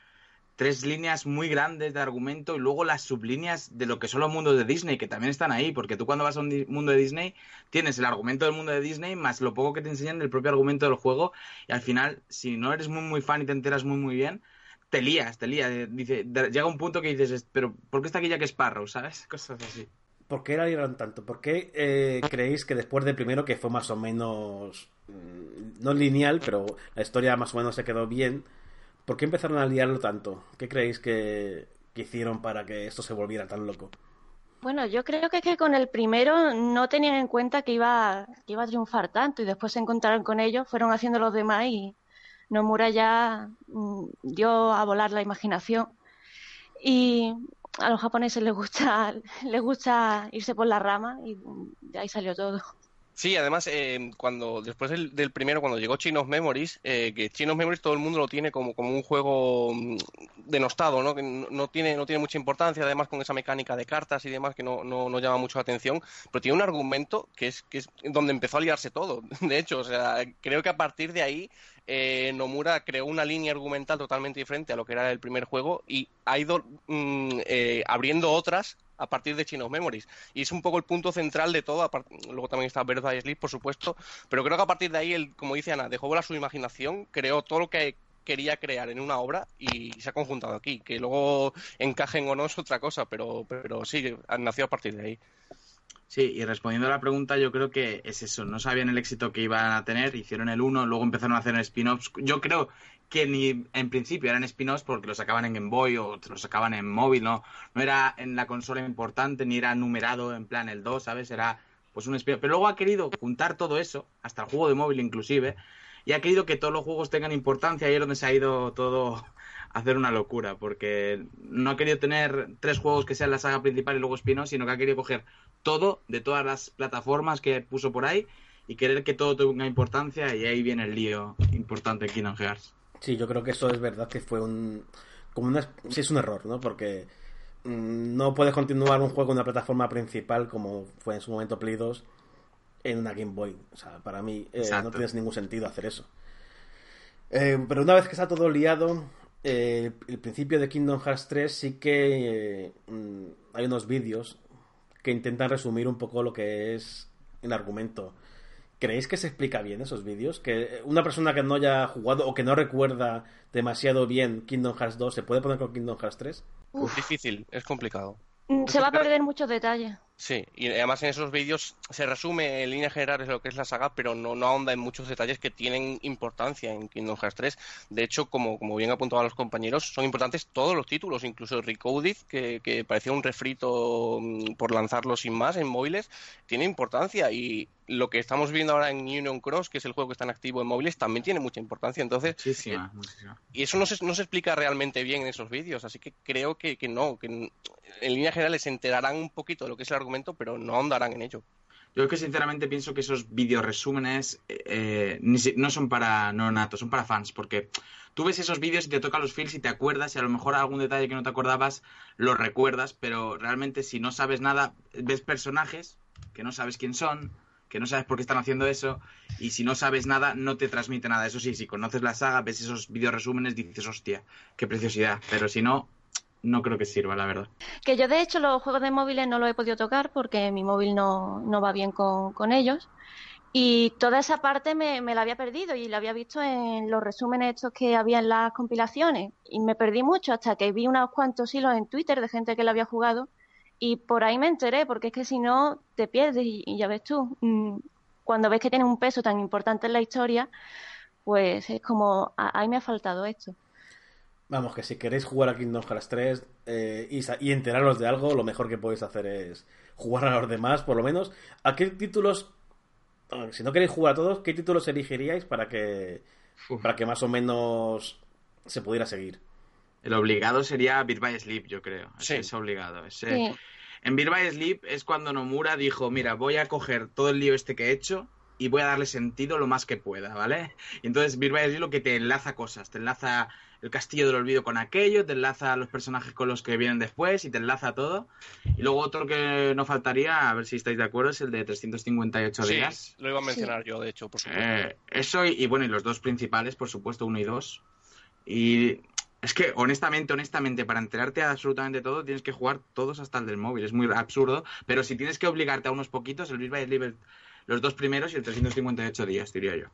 tres líneas muy grandes de argumento y luego las sublíneas de lo que son los mundos de Disney, que también están ahí, porque tú cuando vas a un mundo de Disney tienes el argumento del mundo de Disney más lo poco que te enseñan del propio argumento del juego y al final, si no eres muy muy fan y te enteras muy muy bien, te lías, te lías. Dice, llega un punto que dices, pero ¿por qué está aquí Jack Sparrow? ¿Sabes? Cosas así. ¿Por qué la liaron tanto? ¿Por qué eh, creéis que después del primero, que fue más o menos. mm, no lineal, pero la historia más o menos se quedó bien, ¿por qué empezaron a liarlo tanto? ¿Qué creéis que, hicieron para que esto se volviera tan loco? Bueno, yo creo que que con el primero no tenían en cuenta que iba, que iba a triunfar tanto y después se encontraron con ellos, fueron haciendo los demás y Nomura ya mm, dio a volar la imaginación. Y a los japoneses les gusta, les gusta irse por la rama y de ahí salió todo. Sí, además, eh, cuando después del, del primero, cuando llegó Chain of Memories, eh, que Chain of Memories todo el mundo lo tiene como, como un juego mm, denostado, ¿no? Que no, no tiene, no tiene mucha importancia, además con esa mecánica de cartas y demás que no, no, no llama mucho la atención, pero tiene un argumento que es, que es donde empezó a liarse todo. De hecho, o sea, creo que a partir de ahí eh, Nomura creó una línea argumental totalmente diferente a lo que era el primer juego y ha ido mm, eh, abriendo otras a partir de Chain Memories. Y es un poco el punto central de todo. Luego también está Birth by Sleep, por supuesto. Pero creo que a partir de ahí, él, como dice Ana, dejó volar su imaginación, creó todo lo que quería crear en una obra y se ha conjuntado aquí. Que luego encajen o no es otra cosa, pero, pero sí, nació a partir de ahí. Sí, y respondiendo a la pregunta, yo creo que es eso. No sabían el éxito que iban a tener, hicieron el 1, luego empezaron a hacer spin-offs. Yo creo que ni en principio eran spin-offs porque los sacaban en Game Boy o los sacaban en móvil, ¿no? No era en la consola importante, ni era numerado en plan el 2, ¿sabes? Era pues un spin-off. Pero luego ha querido juntar todo eso, hasta el juego de móvil inclusive, y ha querido que todos los juegos tengan importancia. Ahí es donde se ha ido todo a hacer una locura, porque no ha querido tener tres juegos que sean la saga principal y luego spin-off, sino que ha querido coger todo de todas las plataformas que puso por ahí y querer que todo tenga importancia y ahí viene el lío importante en Kingdom Hearts. Sí, yo creo que eso es verdad que fue un. Como una, sí, es un error, ¿no? Porque mm, no puedes continuar un juego en una plataforma principal como fue en su momento Play 2 en una Game Boy. O sea, para mí eh, no Exacto. tiene ningún sentido hacer eso. Eh, pero una vez que está todo liado, eh, el principio de Kingdom Hearts 3 sí que eh, mm, hay unos vídeos que intentan resumir un poco lo que es el argumento. ¿Creéis que se explica bien esos vídeos? Que una persona que no haya jugado o que no recuerda demasiado bien Kingdom Hearts 2 se puede poner con Kingdom Hearts 3? Uf. Difícil, es complicado. Mm, Se va a perder muchos detalles. Sí, y además en esos vídeos se resume en líneas generales lo que es la saga, pero no, no ahonda en muchos detalles que tienen importancia en Kingdom Hearts 3. De hecho, como, como bien apuntaban los compañeros, son importantes todos los títulos, incluso Recoded, que, que parecía un refrito mm, por lanzarlo sin más en móviles, tiene importancia. Y lo que estamos viendo ahora en Union Cross, que es el juego que está en activo en móviles, también tiene mucha importancia. Entonces, Muchísima, muchísima. y eso no se, no se explica realmente bien en esos vídeos, así que creo que, que no, que en, en líneas generales se enterarán un poquito de lo que es el argumento, pero no ahondarán en ello. Yo que sinceramente pienso que esos vídeos resúmenes eh, si- no son para nonatos, son para fans, porque tú ves esos vídeos y te tocan los feels y te acuerdas y a lo mejor algún detalle que no te acordabas lo recuerdas, pero realmente si no sabes nada, ves personajes que no sabes quién son, que no sabes por qué están haciendo eso y si no sabes nada no te transmite nada. Eso sí, si conoces la saga, ves esos vídeos resúmenes, dices, hostia, qué preciosidad, pero si no, no creo que sirva, la verdad. Que yo de hecho los juegos de móviles no los he podido tocar porque mi móvil no, no va bien con, con ellos. Y toda esa parte me, me la había perdido y la había visto en los resúmenes estos que había en las compilaciones. Y me perdí mucho hasta que vi unos cuantos hilos en Twitter de gente que lo había jugado. Y por ahí me enteré, porque es que si no te pierdes. Y, ya ves tú, mm, cuando ves que tiene un peso tan importante en la historia, pues es como, "Ah, ahí me ha faltado esto. Vamos, que si queréis jugar a Kingdom Hearts 3 eh, y, enteraros de algo, lo mejor que podéis hacer es jugar a los demás, por lo menos. ¿A qué títulos, si no queréis jugar a todos, qué títulos elegiríais para que, Uf. para que más o menos se pudiera seguir? El obligado sería Beat by Sleep, yo creo. Ese Sí. Es obligado. Ese- Sí. En Beat by Sleep es cuando Nomura dijo, mira, voy a coger todo el lío este que he hecho y voy a darle sentido lo más que pueda, ¿vale? Y entonces Beat by Sleep lo que te enlaza cosas, te enlaza el castillo del olvido con aquello, te enlaza a los personajes con los que vienen después y te enlaza todo. Y luego otro que no faltaría, a ver si estáis de acuerdo, es el de 358 Sí, días. lo iba a mencionar yo, de hecho, por supuesto. Eh, eso y, y bueno, y los dos principales, por supuesto, uno y dos. Y es que, honestamente, honestamente, para enterarte de absolutamente todo, tienes que jugar todos hasta el del móvil. Es muy absurdo, pero si tienes que obligarte a unos poquitos, el Beat by Sleep, los dos primeros y el 358 días, diría yo.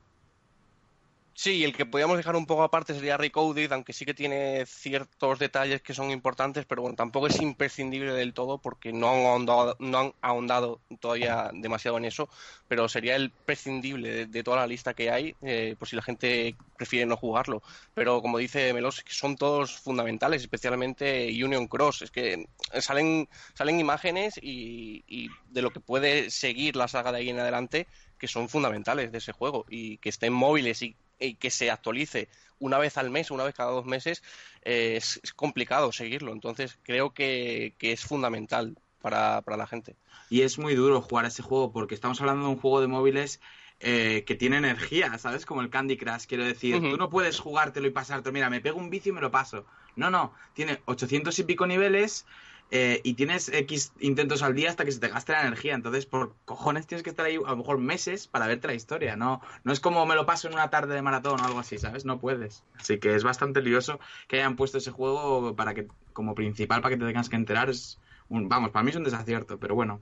Sí, el que podíamos dejar un poco aparte sería Recoded, aunque sí que tiene ciertos detalles que son importantes, pero bueno, tampoco es imprescindible del todo porque no han ahondado, no han ahondado todavía demasiado en eso, pero sería el prescindible de, toda la lista que hay, eh, por si la gente prefiere no jugarlo. Pero como dice Melos, son todos fundamentales, especialmente Union Cross, es que salen, salen imágenes y, y de lo que puede seguir la saga de ahí en adelante que son fundamentales de ese juego y que estén móviles y y que se actualice una vez al mes, una vez cada dos meses, eh, es, complicado seguirlo. Entonces creo que, es fundamental para, la gente. Y es muy duro jugar ese juego porque estamos hablando de un juego de móviles eh, que tiene energía, ¿sabes? Como el Candy Crush, quiero decir. Tú no puedes jugártelo y pasártelo. Mira, me pego un bici y me lo paso. No, no. Tiene 800 y pico niveles eh, y tienes X intentos al día hasta que se te gaste la energía. Entonces, por cojones tienes que estar ahí a lo mejor meses para verte la historia. No, no es como me lo paso en una tarde de maratón o algo así, ¿sabes? No puedes. Así que es bastante lioso que hayan puesto ese juego para que, como principal, para que te tengas que enterar. Es vamos, para mí es un desacierto, pero bueno.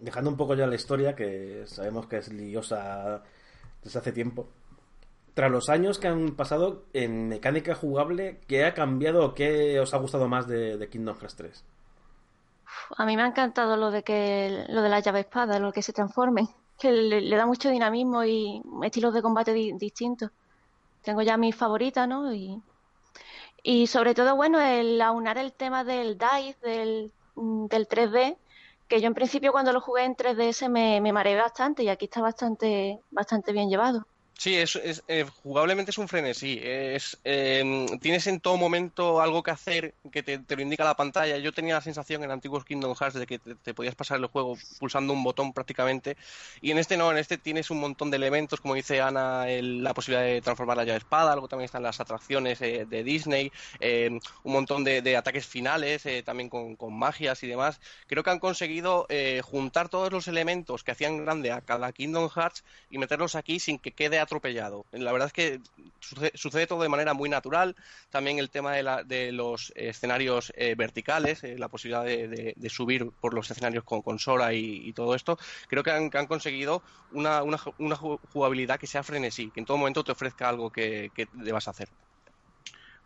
Dejando un poco ya la historia, que sabemos que es liosa desde hace tiempo tras los años que han pasado en mecánica jugable, ¿qué ha cambiado o qué os ha gustado más de, Kingdom Hearts 3? A mí me ha encantado lo de que lo de la llave espada, lo que se transforme, que le, da mucho dinamismo y estilos de combate distintos. Tengo ya mis favoritas, ¿no? Y, sobre todo, bueno, el aunar el tema del DICE, del, del 3D, que yo en principio cuando lo jugué en 3DS me, me mareé bastante y aquí está bastante, bastante bien llevado. Sí, es, eh, jugablemente es un frenesí. Es, em, tienes en todo momento algo que hacer que te, lo indica la pantalla. Yo tenía la sensación en antiguos Kingdom Hearts de que te, podías pasar el juego pulsando un botón prácticamente. Y en este no, en este tienes un montón de elementos, como dice Ana, la posibilidad de transformar la llave espada. Luego también están las atracciones eh, de Disney, em, un montón de, ataques finales, eh, también con, con, magias y demás. Creo que han conseguido juntar todos los elementos que hacían grande a cada Kingdom Hearts y meterlos aquí sin que quede atropellado. La verdad es que sucede, todo de manera muy natural. También el tema de, los escenarios eh, verticales, eh, la posibilidad de, subir por los escenarios con, con Sora y, todo esto, creo que han, conseguido una, jugabilidad que sea frenesí, que en todo momento te ofrezca algo que, que debas hacer.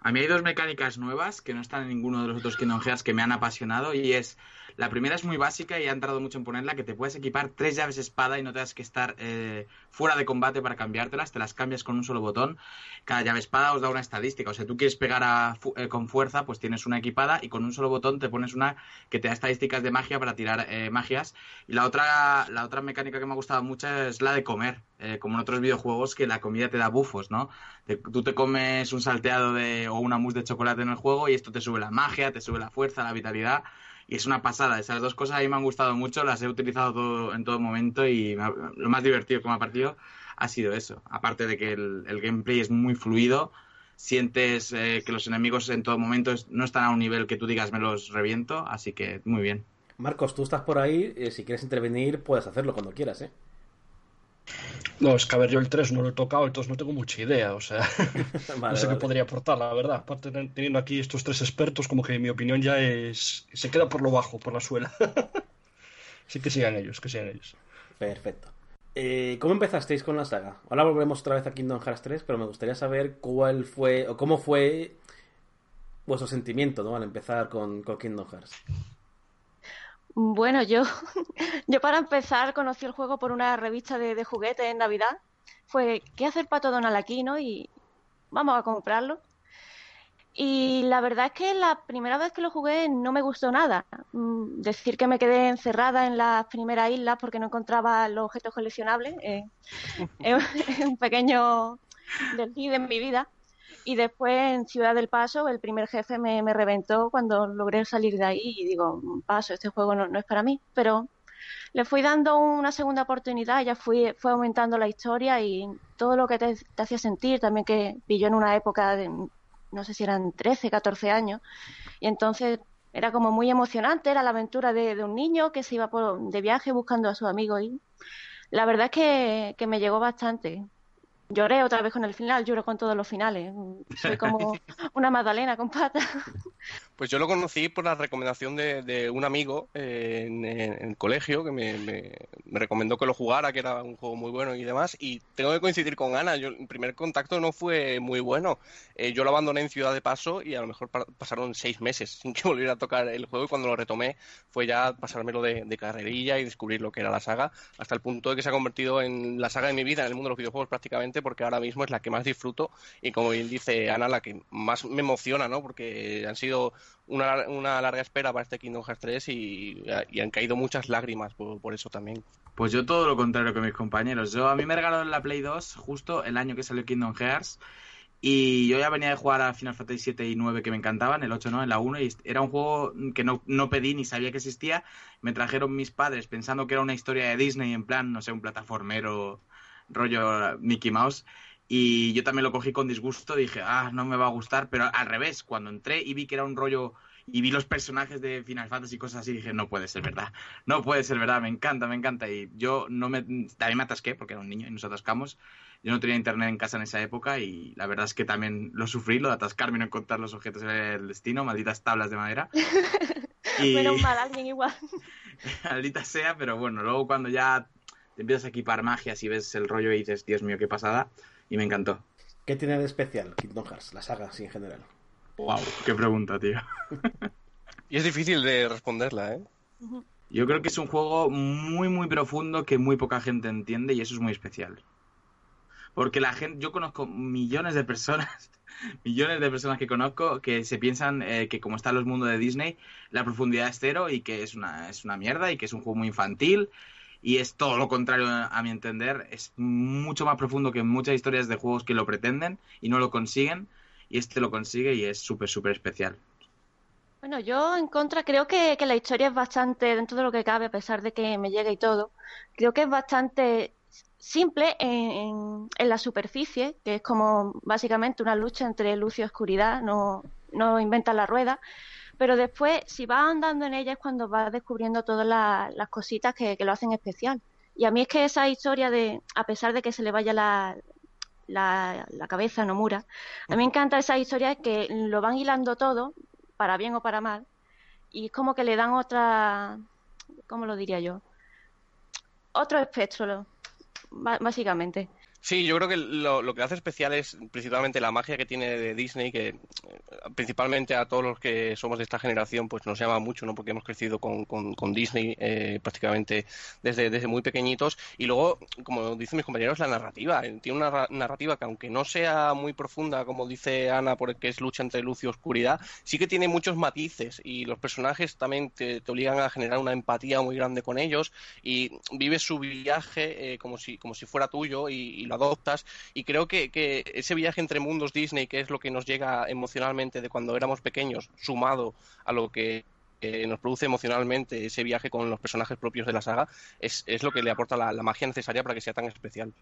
A mí hay dos mecánicas nuevas que no están en ninguno de los otros Kingdom Hearts que me han apasionado y es la primera es muy básica y ha entrado mucho en ponerla, que te puedes equipar tres llaves espada y no tengas que estar eh, fuera de combate para cambiártelas, te las cambias con un solo botón. Cada llave espada os da una estadística, o sea, tú quieres pegar eh, con fuerza, pues tienes una equipada y con un solo botón te pones una que te da estadísticas de magia para tirar eh, magias. Y la otra, la otra mecánica que me ha gustado mucho es la de comer, como en otros videojuegos que la comida te da bufos, ¿no? tú te comes un salteado de, o una mousse de chocolate en el juego y esto te sube la magia, te sube la fuerza, la vitalidad y es una pasada. Esas dos cosas a mí me han gustado mucho, las he utilizado todo, en todo momento y lo más divertido que me ha parecido ha sido eso. Aparte de que el, gameplay es muy fluido, sientes eh, que los enemigos en todo momento no están a un nivel que tú digas me los reviento, así que muy bien. Marcos, tú estás por ahí, eh, si quieres intervenir puedes hacerlo cuando quieras, ¿eh? No, es que a ver, yo el 3 no lo he tocado, entonces no tengo mucha idea, o sea, no sé qué podría aportar, la verdad. Aparte, teniendo aquí estos tres expertos, como que mi opinión ya es. se queda por lo bajo, por la suela. Así que sigan ellos, que sigan ellos. Perfecto. Eh, ¿Cómo empezasteis con la saga? Ahora volvemos otra vez a Kingdom Hearts 3, pero me gustaría saber cuál fue, o cómo fue vuestro sentimiento, ¿no? Al empezar con, con Kingdom Hearts. Bueno, yo, yo para empezar conocí el juego por una revista de, juguetes en Navidad. Fue, ¿qué hacer Pato Donald aquí, no? Y vamos a comprarlo. Y la verdad es que la primera vez que lo jugué no me gustó nada. Mm, decir que me quedé encerrada en las primeras islas porque no encontraba los objetos coleccionables eh, es un pequeño desliz en mi vida. Y después en Ciudad del Paso, el primer jefe me, reventó cuando logré salir de ahí y digo, paso, este juego no, es para mí. Pero le fui dando una segunda oportunidad, ya fui, fue aumentando la historia y todo lo que te, hacía sentir, también que pilló en una época de, no sé si eran 13, 14 años, y entonces era como muy emocionante, era la aventura de, un niño que se iba por, de viaje buscando a su amigo y la verdad es que, que me llegó bastante. Lloré otra vez con el final, lloro con todos los finales. Soy como una magdalena con patas. Pues yo lo conocí por la recomendación de, un amigo eh, en, el colegio que me, recomendó que lo jugara, que era un juego muy bueno y demás. Y tengo que coincidir con Ana. Yo, el primer contacto no fue muy bueno. Eh, yo lo abandoné en Ciudad de Paso y a lo mejor pasaron seis meses sin que volviera a tocar el juego. Y cuando lo retomé fue ya pasármelo de, de carrerilla y descubrir lo que era la saga, hasta el punto de que se ha convertido en la saga de mi vida en el mundo de los videojuegos prácticamente, porque ahora mismo es la que más disfruto y como bien dice Ana, la que más me emociona, ¿no? Porque han sido una, una larga espera para este Kingdom Hearts 3 y, han caído muchas lágrimas por, eso también. Pues yo todo lo contrario que mis compañeros. Yo a mí me regalaron la Play 2 justo el año que salió Kingdom Hearts y yo ya venía de jugar a Final Fantasy 7 y 9 que me encantaban, el 8 no, en la 1 y era un juego que no, no pedí ni sabía que existía. Me trajeron mis padres pensando que era una historia de Disney en plan, no sé, un plataformero rollo Mickey Mouse y yo también lo cogí con disgusto, dije, ah, no me va a gustar, pero al revés, cuando entré y vi que era un rollo y vi los personajes de Final Fantasy y cosas así, dije, no puede ser verdad, no puede ser verdad, me encanta, me encanta. Y yo no me, también me atasqué porque era un niño y nos atascamos. Yo no tenía internet en casa en esa época y la verdad es que también lo sufrí, lo de atascarme y no encontrar los objetos del destino, malditas tablas de madera. y... Menos mal, alguien igual. Maldita sea, pero bueno, luego cuando ya te empiezas a equipar magias y ves el rollo y dices, Dios mío, qué pasada y me encantó. ¿Qué tiene de especial Kingdom Hearts, la saga así en general? Wow, qué pregunta, tío. y es difícil de responderla, ¿eh? Yo creo que es un juego muy, muy profundo que muy poca gente entiende y eso es muy especial. Porque la gente, yo conozco millones de personas, millones de personas que conozco que se piensan eh, que como están los mundos de Disney, la profundidad es cero y que es una, es una mierda y que es un juego muy infantil y es todo lo contrario a mi entender. Es mucho más profundo que muchas historias de juegos que lo pretenden y no lo consiguen. Y este lo consigue y es súper, súper especial. Bueno, yo en contra creo que, la historia es bastante, dentro de lo que cabe, a pesar de que me llegue y todo, creo que es bastante simple en, en, la superficie, que es como básicamente una lucha entre luz y oscuridad, no, no inventan la rueda, pero después, si vas andando en ella es cuando vas descubriendo todas las cositas que, lo hacen especial. Y a mí es que esa historia de, a pesar de que se le vaya la, la, cabeza a Nomura, a mí me encanta esa historia que lo van hilando todo, para bien o para mal, y es como que le dan otra, ¿cómo lo diría yo? Otro espectro, básicamente. Sí, yo creo que lo, que hace especial es principalmente la magia que tiene de Disney, que eh, principalmente a todos los que somos de esta generación, pues nos llama mucho, ¿no? Porque hemos crecido con, con, Disney eh, prácticamente desde, desde muy pequeñitos. Y luego, como dicen mis compañeros, la narrativa. Eh, tiene una narrativa que, aunque no sea muy profunda, como dice Ana, porque es lucha entre luz y oscuridad, sí que tiene muchos matices. Y los personajes también te, obligan a generar una empatía muy grande con ellos. Y vives su viaje como, si, como si fuera tuyo y, y adoptas. Y creo que, ese viaje entre mundos Disney, que es lo que nos llega emocionalmente de cuando éramos pequeños, sumado a lo que nos produce emocionalmente ese viaje con los personajes propios de la saga, es, lo que le aporta la, magia necesaria para que sea tan especial.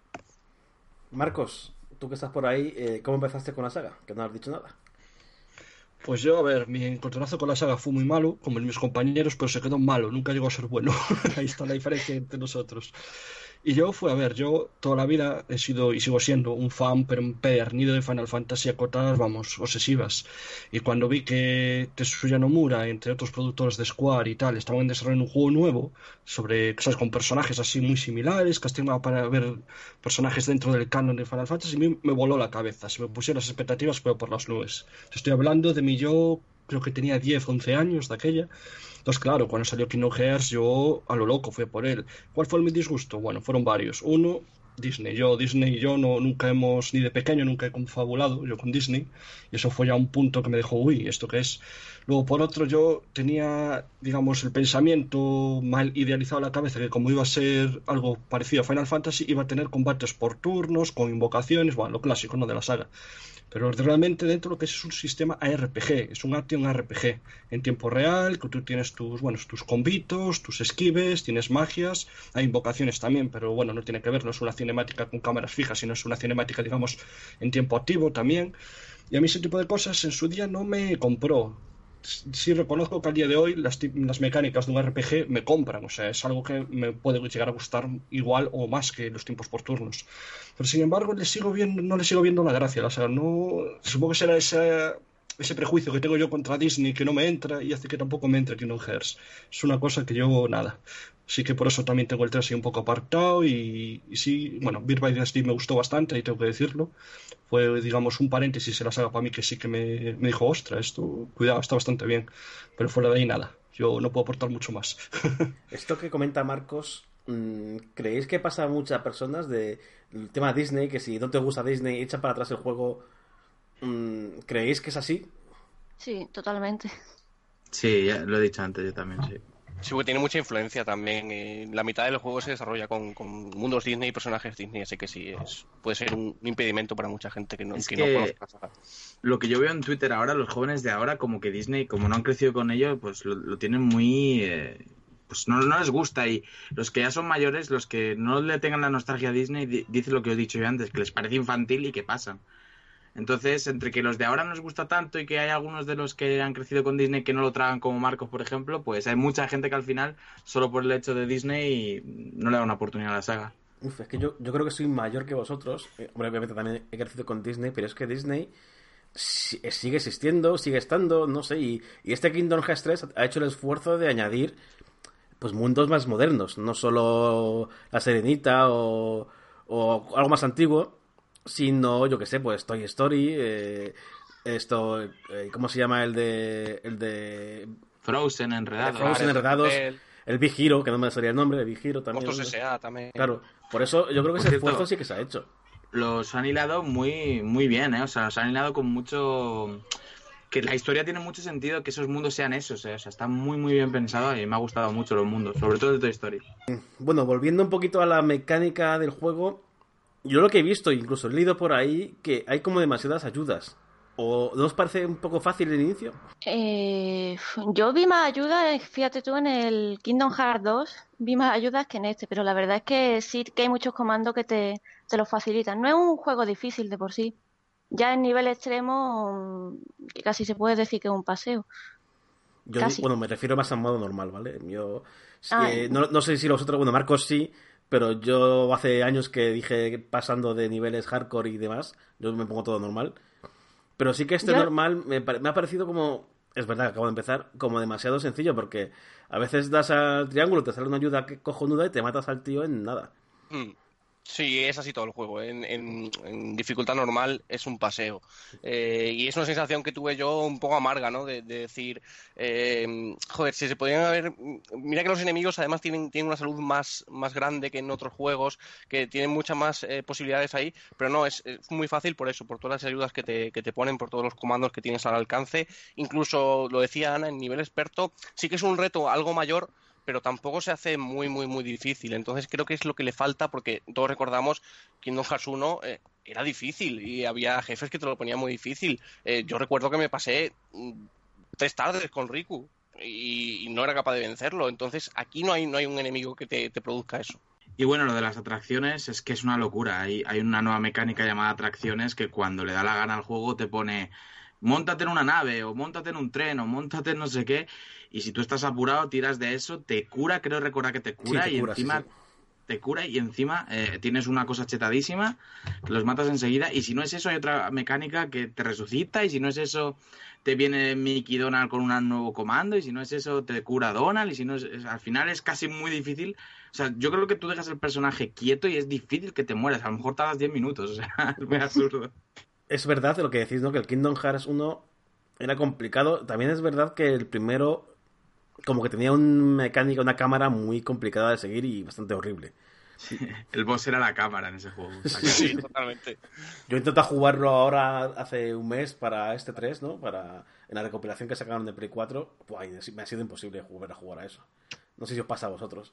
Marcos, tú que estás por ahí, eh, ¿cómo empezaste con la saga? Que no has dicho nada. Pues yo, a ver, mi encontronazo con la saga fue muy malo, como mis compañeros, pero se quedó malo, nunca llegó a ser bueno. Ahí está la diferencia entre nosotros. Y yo fue, a ver, yo toda la vida he sido y sigo siendo un fan pero pernido de Final Fantasy a cotas, vamos, obsesivas. Y cuando vi que Tetsuya Nomura, entre otros productores de Square y tal, estaban desarrollando un juego nuevo sobre, ¿sabes?, con personajes así muy similares, que para ver personajes dentro del canon de Final Fantasy, me, me voló la cabeza. Se me pusieron las expectativas, pero por las nubes. Estoy hablando de mi yo, creo que tenía 10, 11 años de aquella entonces, claro, cuando salió Kingdom Hearts, yo a lo loco fui por él. ¿Cuál fue mi disgusto? Bueno, fueron varios. Uno, Disney. Yo, Disney y yo no, nunca hemos, ni de pequeño, nunca he confabulado yo con Disney. Y eso fue ya un punto que me dejó, uy, ¿esto qué es? Luego, por otro, yo tenía, digamos, el pensamiento mal idealizado en la cabeza que como iba a ser algo parecido a Final Fantasy, iba a tener combates por turnos, con invocaciones, bueno, lo clásico, ¿no? De la saga pero realmente dentro de lo que es, un sistema ARPG, es un action RPG en tiempo real, que tú tienes tus, bueno, tus convitos, tus esquives, tienes magias, hay invocaciones también, pero bueno, no tiene que ver, no es una cinemática con cámaras fijas, sino es una cinemática, digamos, en tiempo activo también. Y a mí ese tipo de cosas en su día no me compró sí reconozco que al día de hoy las, mecánicas de un RPG me compran, o sea, es algo que me puede llegar a gustar igual o más que los tiempos por turnos. Pero sin embargo, le sigo viendo, no le sigo viendo la gracia, o sea, no, supongo que será esa ese prejuicio que tengo yo contra Disney que no me entra y hace que tampoco me entre Kingdom Hearts. Es una cosa que yo, nada. Así que por eso también tengo el 3 ahí un poco apartado y, sí, bueno, Beer by Dynasty me gustó bastante, ahí tengo que decirlo. Fue, digamos, un paréntesis en la saga para mí que sí que me, me dijo, ostra, esto, cuidado, está bastante bien. Pero fuera de ahí nada, yo no puedo aportar mucho más. Esto que comenta Marcos, mm, ¿creéis que pasa a muchas personas del tema Disney, que si no te gusta Disney, echa para atrás el juego Mm, ¿Creéis que es así? Sí, totalmente. Sí, ya lo he dicho antes, yo también, sí. Sí, porque tiene mucha influencia también. Eh, la mitad del juego se desarrolla con, mundos Disney y personajes Disney, así que sí, es, puede ser un impedimento para mucha gente que no, es que, Lo que yo veo en Twitter ahora, los jóvenes de ahora, como que Disney, como no han crecido con ello, pues lo, tienen muy... Eh, pues no, no, les gusta y los que ya son mayores, los que no le tengan la nostalgia a Disney, dicen lo que os he dicho yo antes, que les parece infantil y que pasan. Entonces, entre que los de ahora nos gusta tanto y que hay algunos de los que han crecido con Disney que no lo tragan como Marcos, por ejemplo, pues hay mucha gente que al final, solo por el hecho de Disney, no le da una oportunidad a la saga. Uf, es que yo, creo que soy mayor que vosotros. Eh, obviamente también he crecido con Disney, pero es que Disney eh, sigue existiendo, sigue estando, no sé, y, este Kingdom Hearts 3 ha hecho el esfuerzo de añadir pues mundos más modernos, no solo la Serenita o, o algo más antiguo, sino, yo que sé, pues Toy Story, eh, esto, eh, ¿cómo se llama el de... El de Frozen Enredados. Frozen Enredados. El Big Hero, que no me salía el nombre, el Big Hero también. S.A. también. Claro, por eso yo creo que ese esfuerzo sí que se ha hecho. Los han hilado muy, muy bien, ¿eh? O sea, los han hilado con mucho que la historia tiene mucho sentido que esos mundos sean esos, ¿eh? o sea, está muy muy bien pensado y me ha gustado mucho los mundos, sobre todo de Toy Story. Bueno, volviendo un poquito a la mecánica del juego, yo lo que he visto, incluso he leído por ahí, que hay como demasiadas ayudas. ¿O no os parece un poco fácil el inicio? Eh, yo vi más ayudas, fíjate tú, en el Kingdom Hearts 2, vi más ayudas que en este, pero la verdad es que sí que hay muchos comandos que te, te lo facilitan. No es un juego difícil de por sí. Ya en nivel extremo, casi se puede decir que es un paseo. Yo, bueno, me refiero más a modo normal, ¿vale? Yo, ah, no, no sé si los otros, bueno, Marcos sí, pero yo hace años que dije pasando de niveles hardcore y demás, yo me pongo todo normal. Pero sí que este normal me, me, ha parecido como, es verdad, acabo de empezar, como demasiado sencillo, porque a veces das al triángulo, te sale una ayuda que cojonuda y te matas al tío en nada. Mm. Sí, es así todo el juego. En, dificultad normal es un paseo. Eh, y es una sensación que tuve yo un poco amarga, ¿no? De, decir, eh, joder, si se podían haber. Mira que los enemigos además tienen, tienen una salud más, más grande que en otros juegos, que tienen muchas más eh, posibilidades ahí, pero no, es, muy fácil por eso, por todas las ayudas que te, que te ponen, por todos los comandos que tienes al alcance. Incluso, lo decía Ana, en nivel experto, sí que es un reto algo mayor pero tampoco se hace muy, muy, muy difícil. Entonces creo que es lo que le falta porque todos recordamos que Kingdom Hearts 1 eh, era difícil y había jefes que te lo ponían muy difícil. Eh, yo recuerdo que me pasé mm, tres tardes con Riku y, no era capaz de vencerlo. Entonces aquí no hay, no hay un enemigo que te, produzca eso. Y bueno, lo de las atracciones es que es una locura. Hay, hay una nueva mecánica llamada atracciones que cuando le da la gana al juego te pone montate en una nave o montate en un tren o montate en no sé qué y si tú estás apurado tiras de eso, te cura, creo recordar que te cura y encima te cura y encima eh, tienes una cosa chetadísima que los matas enseguida y si no es eso hay otra mecánica que te resucita y si no es eso te viene Mickey Donald con un nuevo comando y si no es eso te cura Donald y si no es, al final es casi muy difícil. O sea yo creo que tú dejas el personaje quieto y es difícil que te mueras a lo mejor tardas 10 minutos o sea es muy absurdo es verdad lo que decís, ¿no? Que el Kingdom Hearts 1 era complicado. También es verdad que el primero, como que tenía una mecánica, una cámara muy complicada de seguir y bastante horrible. el boss era la cámara en ese juego. Sí, totalmente. Yo intenté jugarlo ahora hace un mes para este 3, ¿no? Para, en la recopilación que sacaron de Play 4. Pues, me ha sido imposible volver a jugar a eso. No sé si os pasa a vosotros.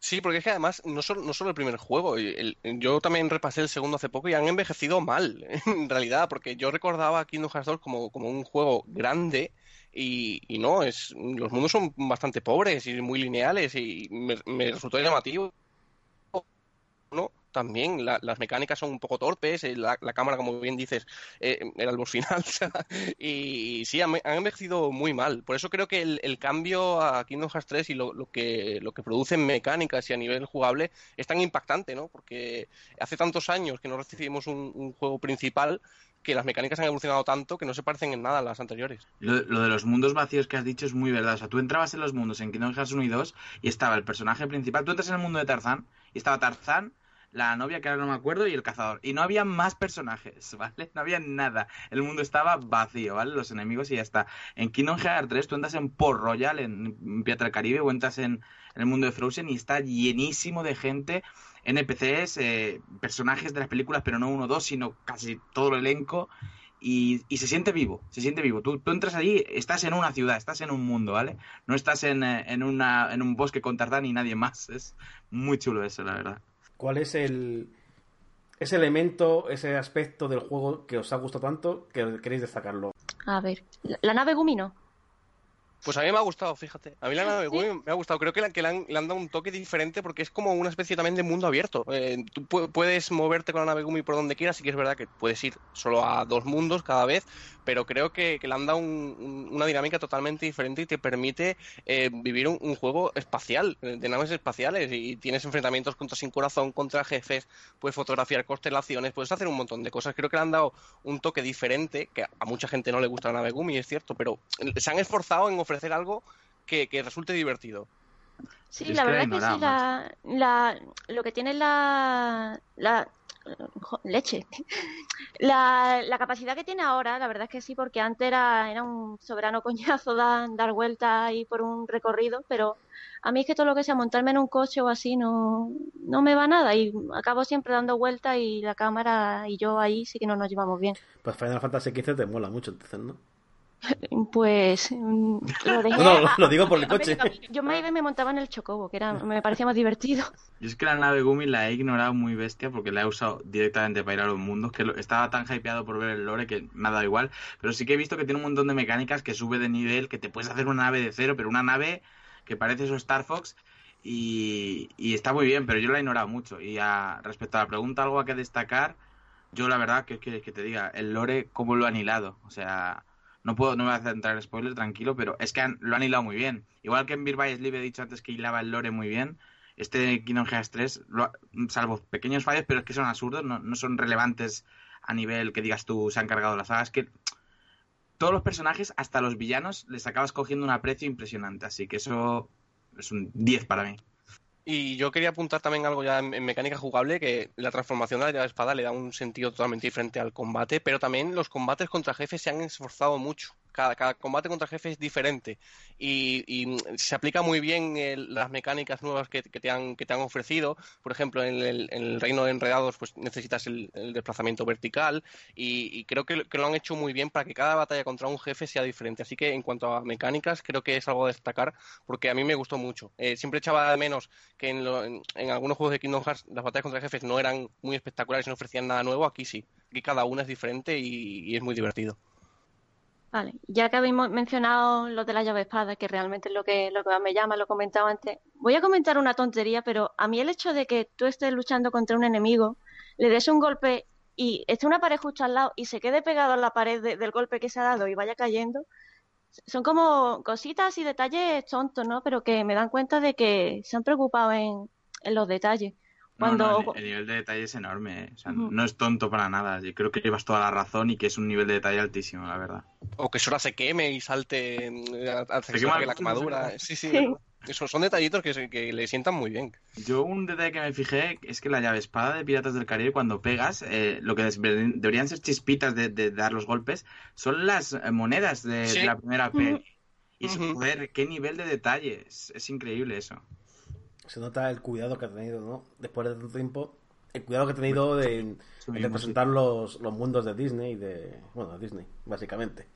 Sí, porque es que además no solo, no solo el primer juego, yo también repasé el segundo hace poco y han envejecido mal, en realidad, porque yo recordaba Kingdom Hearts 2 como, como un juego grande y, y, no, es los mundos son bastante pobres y muy lineales y me, me resultó llamativo. ¿no? También las mecánicas son un poco torpes, eh, la, cámara, como bien dices, eh, era el final. y, sí, han, envejecido muy mal. Por eso creo que el, cambio a Kingdom Hearts 3 y lo, que, lo que produce en mecánicas y a nivel jugable es tan impactante, ¿no? Porque hace tantos años que no recibimos un, juego principal que las mecánicas han evolucionado tanto que no se parecen en nada a las anteriores. Lo, lo de los mundos vacíos que has dicho es muy verdad. O sea, tú entrabas en los mundos en Kingdom Hearts 1 y 2 y estaba el personaje principal. Tú entras en el mundo de Tarzán y estaba Tarzán, la novia que ahora no me acuerdo y el cazador. Y no había más personajes, ¿vale? No había nada. El mundo estaba vacío, ¿vale? Los enemigos y ya está. En Kingdom Hearts 3 tú entras en Port Royal, en del Caribe, o entras en, el mundo de Frozen y está llenísimo de gente, NPCs, eh, personajes de las películas, pero no uno o dos, sino casi todo el elenco. Y, y se siente vivo, se siente vivo. Tú, tú entras allí, estás en una ciudad, estás en un mundo, ¿vale? No estás en, eh, en, una, en un bosque con Tarzán y nadie más. Es muy chulo eso, la verdad. ¿Cuál es el ese elemento, ese aspecto del juego que os ha gustado tanto que queréis destacarlo? A ver, la, nave Gumino. Pues a mí me ha gustado, fíjate. A mí la nave Gumi me ha gustado. Creo que, la, que le, han, le han dado un toque diferente porque es como una especie también de mundo abierto. Eh, tú pu- puedes moverte con la nave Gumi por donde quieras, y que es verdad que puedes ir solo a dos mundos cada vez, pero creo que, que le han dado un- un- una dinámica totalmente diferente y te permite eh, vivir un, un juego espacial, eh, de naves espaciales, y tienes enfrentamientos contra Sin Corazón, contra jefes, puedes fotografiar constelaciones, puedes hacer un montón de cosas. Creo que le han dado un toque diferente, que a mucha gente no le gusta la nave Gumi, es cierto, pero se han esforzado en ofrecer algo que, que resulte divertido. Sí, la que verdad es que sí, ignoramos. la, la, lo que tiene la, la jo- leche, la, la capacidad que tiene ahora, la verdad es que sí, porque antes era, era un soberano coñazo dar, dar vueltas ahí por un recorrido, pero a mí es que todo lo que sea montarme en un coche o así no, no me va nada y acabo siempre dando vueltas y la cámara y yo ahí sí que no nos llevamos bien. Pues Final Fantasy XV te mola mucho, entonces, ¿no? Pues mm, lo dejé No, lo digo por el coche. Yo me iba y me montaba en el chocobo, que era, me parecía más divertido. Yo es que la nave Gumi la he ignorado muy bestia porque la he usado directamente para ir a los mundos, que estaba tan hypeado por ver el lore que me ha dado igual. Pero sí que he visto que tiene un montón de mecánicas que sube de nivel, que te puedes hacer una nave de cero, pero una nave que parece eso Star Fox y, y está muy bien, pero yo la he ignorado mucho. Y a- respecto a la pregunta, algo a que destacar, yo la verdad que que, que te diga, el lore, cómo lo han hilado. O sea, no puedo, no me voy a entrar en spoiler, tranquilo, pero es que lo han hilado muy bien. Igual que en Beer by Sleep he dicho antes que hilaba el lore muy bien, este Kingdom Hearts 3, lo salvo pequeños fallos, pero es que son absurdos, no, no son relevantes a nivel que digas tú se han cargado la saga. Es que todos los personajes, hasta los villanos, les acabas cogiendo un aprecio impresionante. Así que eso es un 10 para mí. Y yo quería apuntar también algo ya en, mecánica jugable, que la transformación de la espada le da un sentido totalmente diferente al combate, pero también los combates contra jefes se han esforzado mucho. Cada, combate contra jefe es diferente y, y, se aplica muy bien el- las mecánicas nuevas que, que te han, que te han ofrecido. Por ejemplo, en el, en el reino de enredados pues necesitas el, desplazamiento vertical y, y creo que, lo han hecho muy bien para que cada batalla contra un jefe sea diferente. Así que en cuanto a mecánicas, creo que es algo a destacar porque a mí me gustó mucho. Eh, siempre echaba de menos que en, lo- en- algunos juegos de Kingdom Hearts las batallas contra jefes no eran muy espectaculares y no ofrecían nada nuevo. Aquí sí. Aquí cada una es diferente y es muy divertido. Vale, ya que habéis mencionado lo de la llave espada, que realmente es lo que, lo que me llama, lo he comentado antes, voy a comentar una tontería, pero a mí el hecho de que tú estés luchando contra un enemigo, le des un golpe y esté una pared justo al lado y se quede pegado a la pared de- del golpe que se ha dado y vaya cayendo, son como cositas y detalles tontos, ¿no? Pero que me dan cuenta de que se han preocupado en, en los detalles. No, Cuando... no, el, el nivel de detalle es enorme. eh. O sea, no es tonto para nada. Yo creo que llevas toda la razón y que es un nivel de detalle altísimo, la verdad. O que Sora se queme y salte mm, Se que la quemadura. ¿verdad? Sí, sí. Sí. Esos son detallitos que, que le sientan muy bien. Yo un detalle que me fijé es que la llave espada de Piratas del Caribe cuando pegas, eh, lo que deberían ser chispitas de, de dar los golpes, son las eh, monedas de, Sí. de la primera peli. Y eso, Ujú. joder, qué nivel de detalle. Es, es increíble eso. Se nota el cuidado que ha tenido, ¿no? Después de tanto tiempo, el cuidado que ha tenido de, de representar los, los mundos de Disney, de bueno, de Disney, básicamente.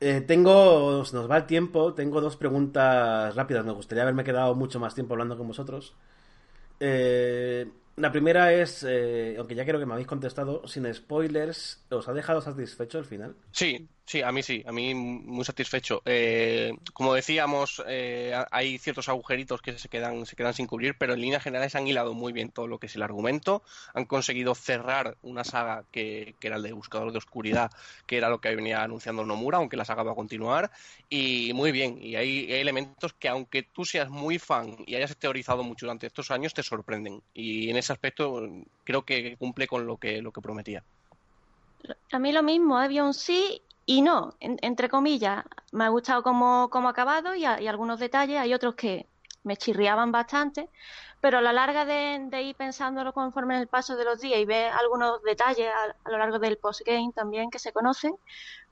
Eh, tengo, se nos va el tiempo, tengo dos preguntas rápidas. Me gustaría haberme quedado mucho más tiempo hablando con vosotros. Eh, la primera es, eh, aunque ya creo que me habéis contestado, sin spoilers, ¿os ha dejado satisfecho el final? Sí, sí, a mí sí, a mí muy satisfecho. Eh, como decíamos, eh, ha- hay ciertos agujeritos que se quedan, se quedan sin cubrir, pero en líneas generales han hilado muy bien todo lo que es el argumento, han conseguido cerrar una saga que, que era el de Buscador de Oscuridad, que era lo que venía anunciando Nomura, aunque la saga va a continuar, y muy bien, y hay, hay elementos que aunque tú seas muy fan y hayas teorizado mucho durante estos años, te sorprenden, y en ese aspecto creo que cumple con lo que, lo que prometía. a mí lo mismo, había un sí y no, entre comillas. Me ha gustado como, como acabado y, y, algunos detalles. Hay otros que me chirriaban bastante, pero a la larga de, ir pensándolo conforme en el paso de los días y ver algunos detalles a, lo largo del postgame también que se conocen,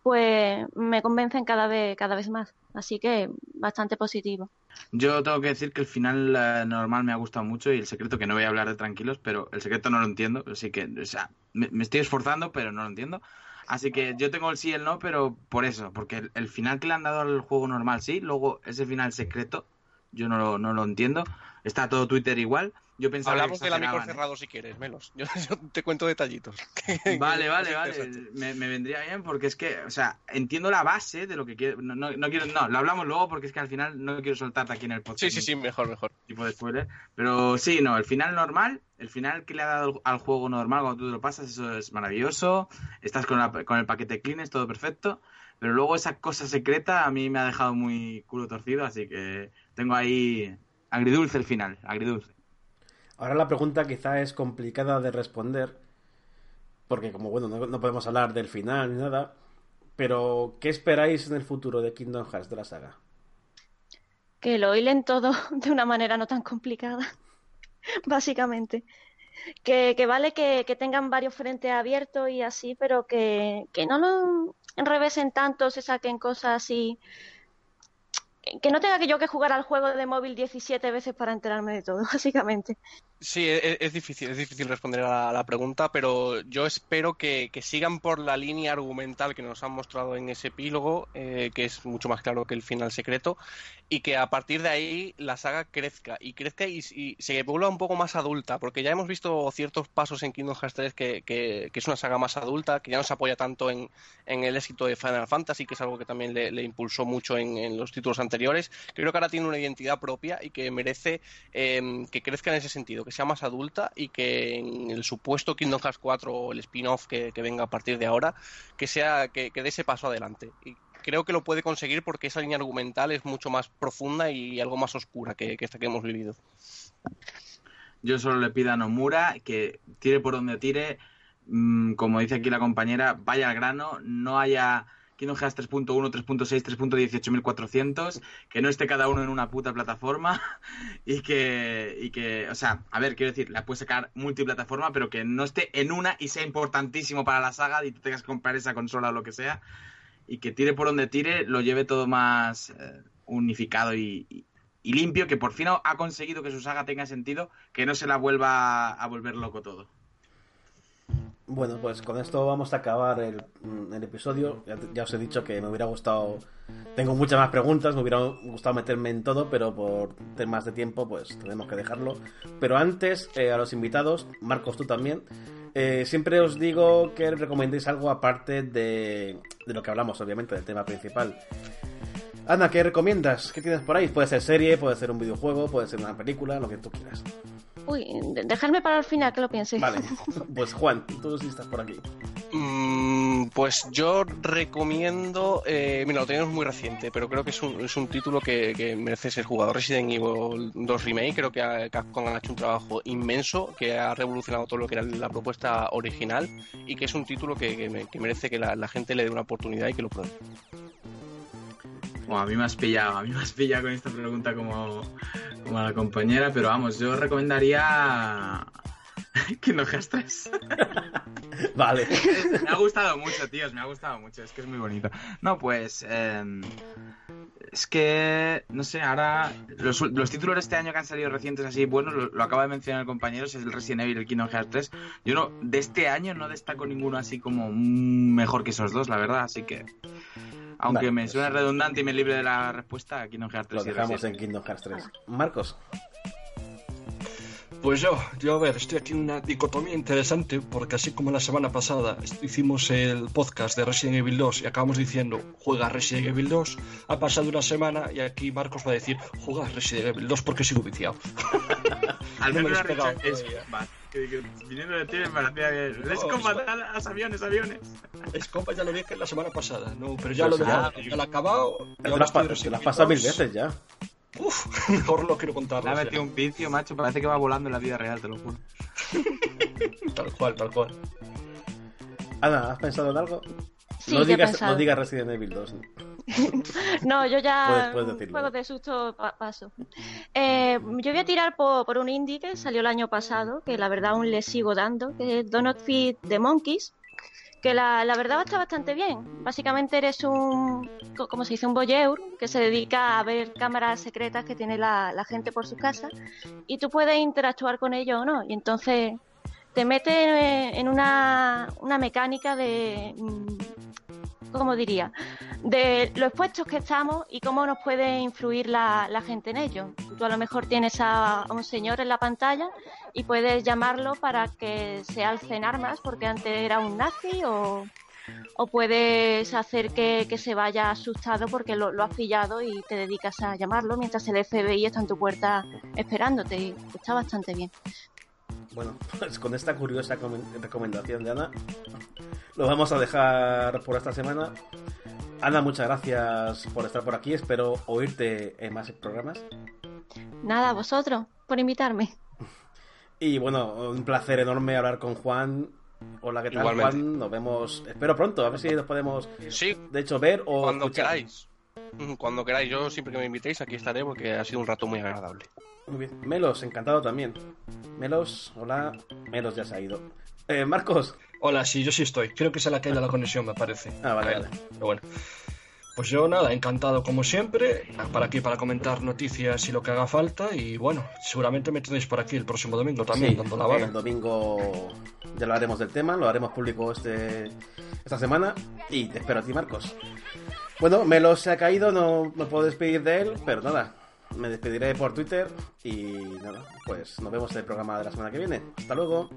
pues me convencen cada vez, cada vez más. Así que bastante positivo. Yo tengo que decir que el final eh, normal me ha gustado mucho y el secreto, que no voy a hablar de tranquilos, pero el secreto no lo entiendo. Así que, o sea, me, estoy esforzando, pero no lo entiendo. Así que yo tengo el sí y el no, pero por eso, porque el, el, final que le han dado al juego normal sí, luego ese final secreto yo no lo, no lo entiendo. Está todo Twitter igual. Yo pensaba Hablamos del amigo cerrado si quieres, Melos. Yo, te cuento detallitos. Vale, vale, vale. Me, vendría bien porque es que, o sea, entiendo la base de lo que quiero. No, no, quiero, no, lo hablamos luego porque es que al final no quiero soltarte aquí en el podcast. Sí, sí, sí, mejor, mejor. Tipo de spoiler. Pero sí, no, el final normal, el final que le ha dado al juego normal cuando tú te lo pasas, eso es maravilloso. Estás con, con el paquete clean, es todo perfecto. Pero luego esa cosa secreta a mí me ha dejado muy culo torcido, así que tengo ahí agridulce el final, agridulce. Ahora la pregunta quizá es complicada de responder, porque como bueno, no, podemos hablar del final ni nada, pero ¿qué esperáis en el futuro de Kingdom Hearts de la saga? Que lo hilen todo de una manera no tan complicada, básicamente. Que, vale que, tengan varios frentes abiertos y así, pero que, que no lo enrevesen tanto, se saquen cosas así que no tenga que yo que jugar al juego de móvil 17 veces para enterarme de todo, básicamente. Sí, e, e, es, difícil, es difícil responder a la, pregunta, pero yo espero que, sigan por la línea argumental que nos han mostrado en ese epílogo, eh, que es mucho más claro que el final secreto, y que a partir de ahí la saga crezca, y crezca y, se vuelva un poco más adulta, porque ya hemos visto ciertos pasos en Kingdom Hearts 3 que, que, es una saga más adulta, que ya no se apoya tanto en, el éxito de Final Fantasy, que es algo que también le, impulsó mucho en, los títulos anteriores. Creo que ahora tiene una identidad propia y que merece eh, que crezca en ese sentido, que sea más adulta y que en el supuesto Kingdom Hearts 4 o el spin-off que, venga a partir de ahora, que sea que, dé ese paso adelante. Y creo que lo puede conseguir porque esa línea argumental es mucho más profunda y algo más oscura que, esta que hemos vivido. Yo solo le pido a Nomura que tire por donde tire, mm, como dice aquí la compañera, vaya al grano, no haya Kingdom Hearts 3.1, 3.6, 3.18400, que no esté cada uno en una puta plataforma y que, y que, o sea, a ver, quiero decir, la puedes sacar multiplataforma, pero que no esté en una y sea importantísimo para la saga y tú tengas que comprar esa consola o lo que sea y que tire por donde tire, lo lleve todo más eh, unificado y, y, limpio, que por fin ha conseguido que su saga tenga sentido, que no se la vuelva a volver loco todo. Bueno, pues con esto vamos a acabar el, mm, episodio. Ya, os he dicho que me hubiera gustado. Tengo muchas más preguntas, me hubiera gustado meterme en todo, pero por temas de tiempo, pues tenemos que dejarlo. Pero antes, eh, a los invitados, Marcos, tú también. Eh, siempre os digo que recomendéis algo aparte de, de lo que hablamos, obviamente, del tema principal. Ana, ¿qué recomiendas? ¿Qué tienes por ahí? Puede ser serie, puede ser un videojuego, puede ser una película, lo que tú quieras. Uy, dejadme para el final que lo piense. Vale, pues Juan, tú sí estás por aquí. Mm, pues yo recomiendo, eh, mira, lo tenemos muy reciente, pero creo que es un, es un título que, merece ser jugado. Resident Evil 2 Remake, creo que Capcom ha hecho un trabajo inmenso, que ha revolucionado todo lo que era la propuesta original y que es un título que, merece que la, la gente le dé una oportunidad y que lo pruebe a mí me has pillado, a mí me has pillado con esta pregunta como, como a la compañera, pero vamos, yo recomendaría que no gastes. vale. me ha gustado mucho, tíos, me ha gustado mucho, es que es muy bonito. No, pues... Em, es que, no sé, ahora los, los, títulos de este año que han salido recientes así, bueno, lo, acaba de mencionar el compañero, es el Resident Evil y el Kingdom Hearts 3. Yo no, de este año no destaco ninguno así como mejor que esos dos, la verdad, así que aunque me suena redundante y me libre de la respuesta, Kingdom Hearts 3. Lo dejamos en Kingdom Hearts 3. Marcos. Pues yo, yo a ver, estoy aquí en una dicotomía interesante porque así como la semana pasada hicimos el podcast de Resident Evil 2 y acabamos diciendo juega Resident Evil 2, ha pasado una semana y aquí Marcos va a decir juega Resident Evil 2 porque sigo viciado. Al menos es, viniendo de ti me parecía bien. Les a los aviones, aviones. Es compa, ya lo dije la semana pasada, no, pero ya lo ya, ya lo he acabado. Te lo has pasado mil veces ya. Uf, mejor lo quiero contar. Le ha metido un vicio, macho. Parece que va volando en la vida real, te lo juro. tal cual, tal cual. Ana, ¿has pensado en algo? Sí, no, digas, no digas Resident Evil 2. No, yo ya Puedes- puedes decirlo. juegos de susto pa- paso. Eh, yo voy a tirar por, por un indie que salió el año pasado, que la verdad aún le sigo dando, que es Donut Feed the Monkeys, que la, la verdad está bastante bien. Básicamente eres un, co- como se dice, un voyeur que se dedica a ver cámaras secretas que tiene la, la gente por su casa y tú puedes interactuar con ellos o no. Y entonces te mete eh, en una, una mecánica de... mm, ¿Cómo diría? de lo expuestos que estamos y cómo nos puede influir la, la gente en ello. Tú a lo mejor tienes a, un señor en la pantalla y puedes llamarlo para que se alce en armas porque antes era un nazi o, o puedes hacer que, que se vaya asustado porque lo, lo has pillado y te dedicas a llamarlo mientras el FBI está en tu puerta esperándote y está bastante bien. Bueno, pues con esta curiosa comen- recomendación de Ana, lo vamos a dejar por esta semana. Ana, muchas gracias por estar por aquí. Espero oírte en más programas. Nada, vosotros, por invitarme. Y bueno, un placer enorme hablar con Juan. Hola, ¿qué tal, Igualmente. Juan? Nos vemos, espero pronto, a ver si nos podemos, Sí, de hecho, ver o cuando escuchar. queráis. Cuando queráis, yo siempre que me invitéis aquí estaré porque ha sido un rato muy agradable. Muy bien. Melos, encantado también. Melos, hola. Melos ya se ha ido. Eh, Marcos. Hola, sí, yo sí estoy. Creo que se le ha caído la conexión, me parece. Ah, vale, vale. Pero bueno. Pues yo nada, encantado como siempre, para aquí para comentar noticias y lo que haga falta. Y bueno, seguramente me tenéis por aquí el próximo domingo también, Sí, dando la vara. el domingo ya lo haremos del tema, lo haremos público este esta semana y te espero a ti, Marcos. Bueno, Melos se ha caído, no me puedo despedir de él, pero nada, me despediré por Twitter y nada, pues nos vemos en el programa de la semana que viene. Hasta luego.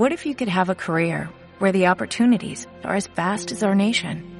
What if you could have a career where the opportunities are as vast as our nation,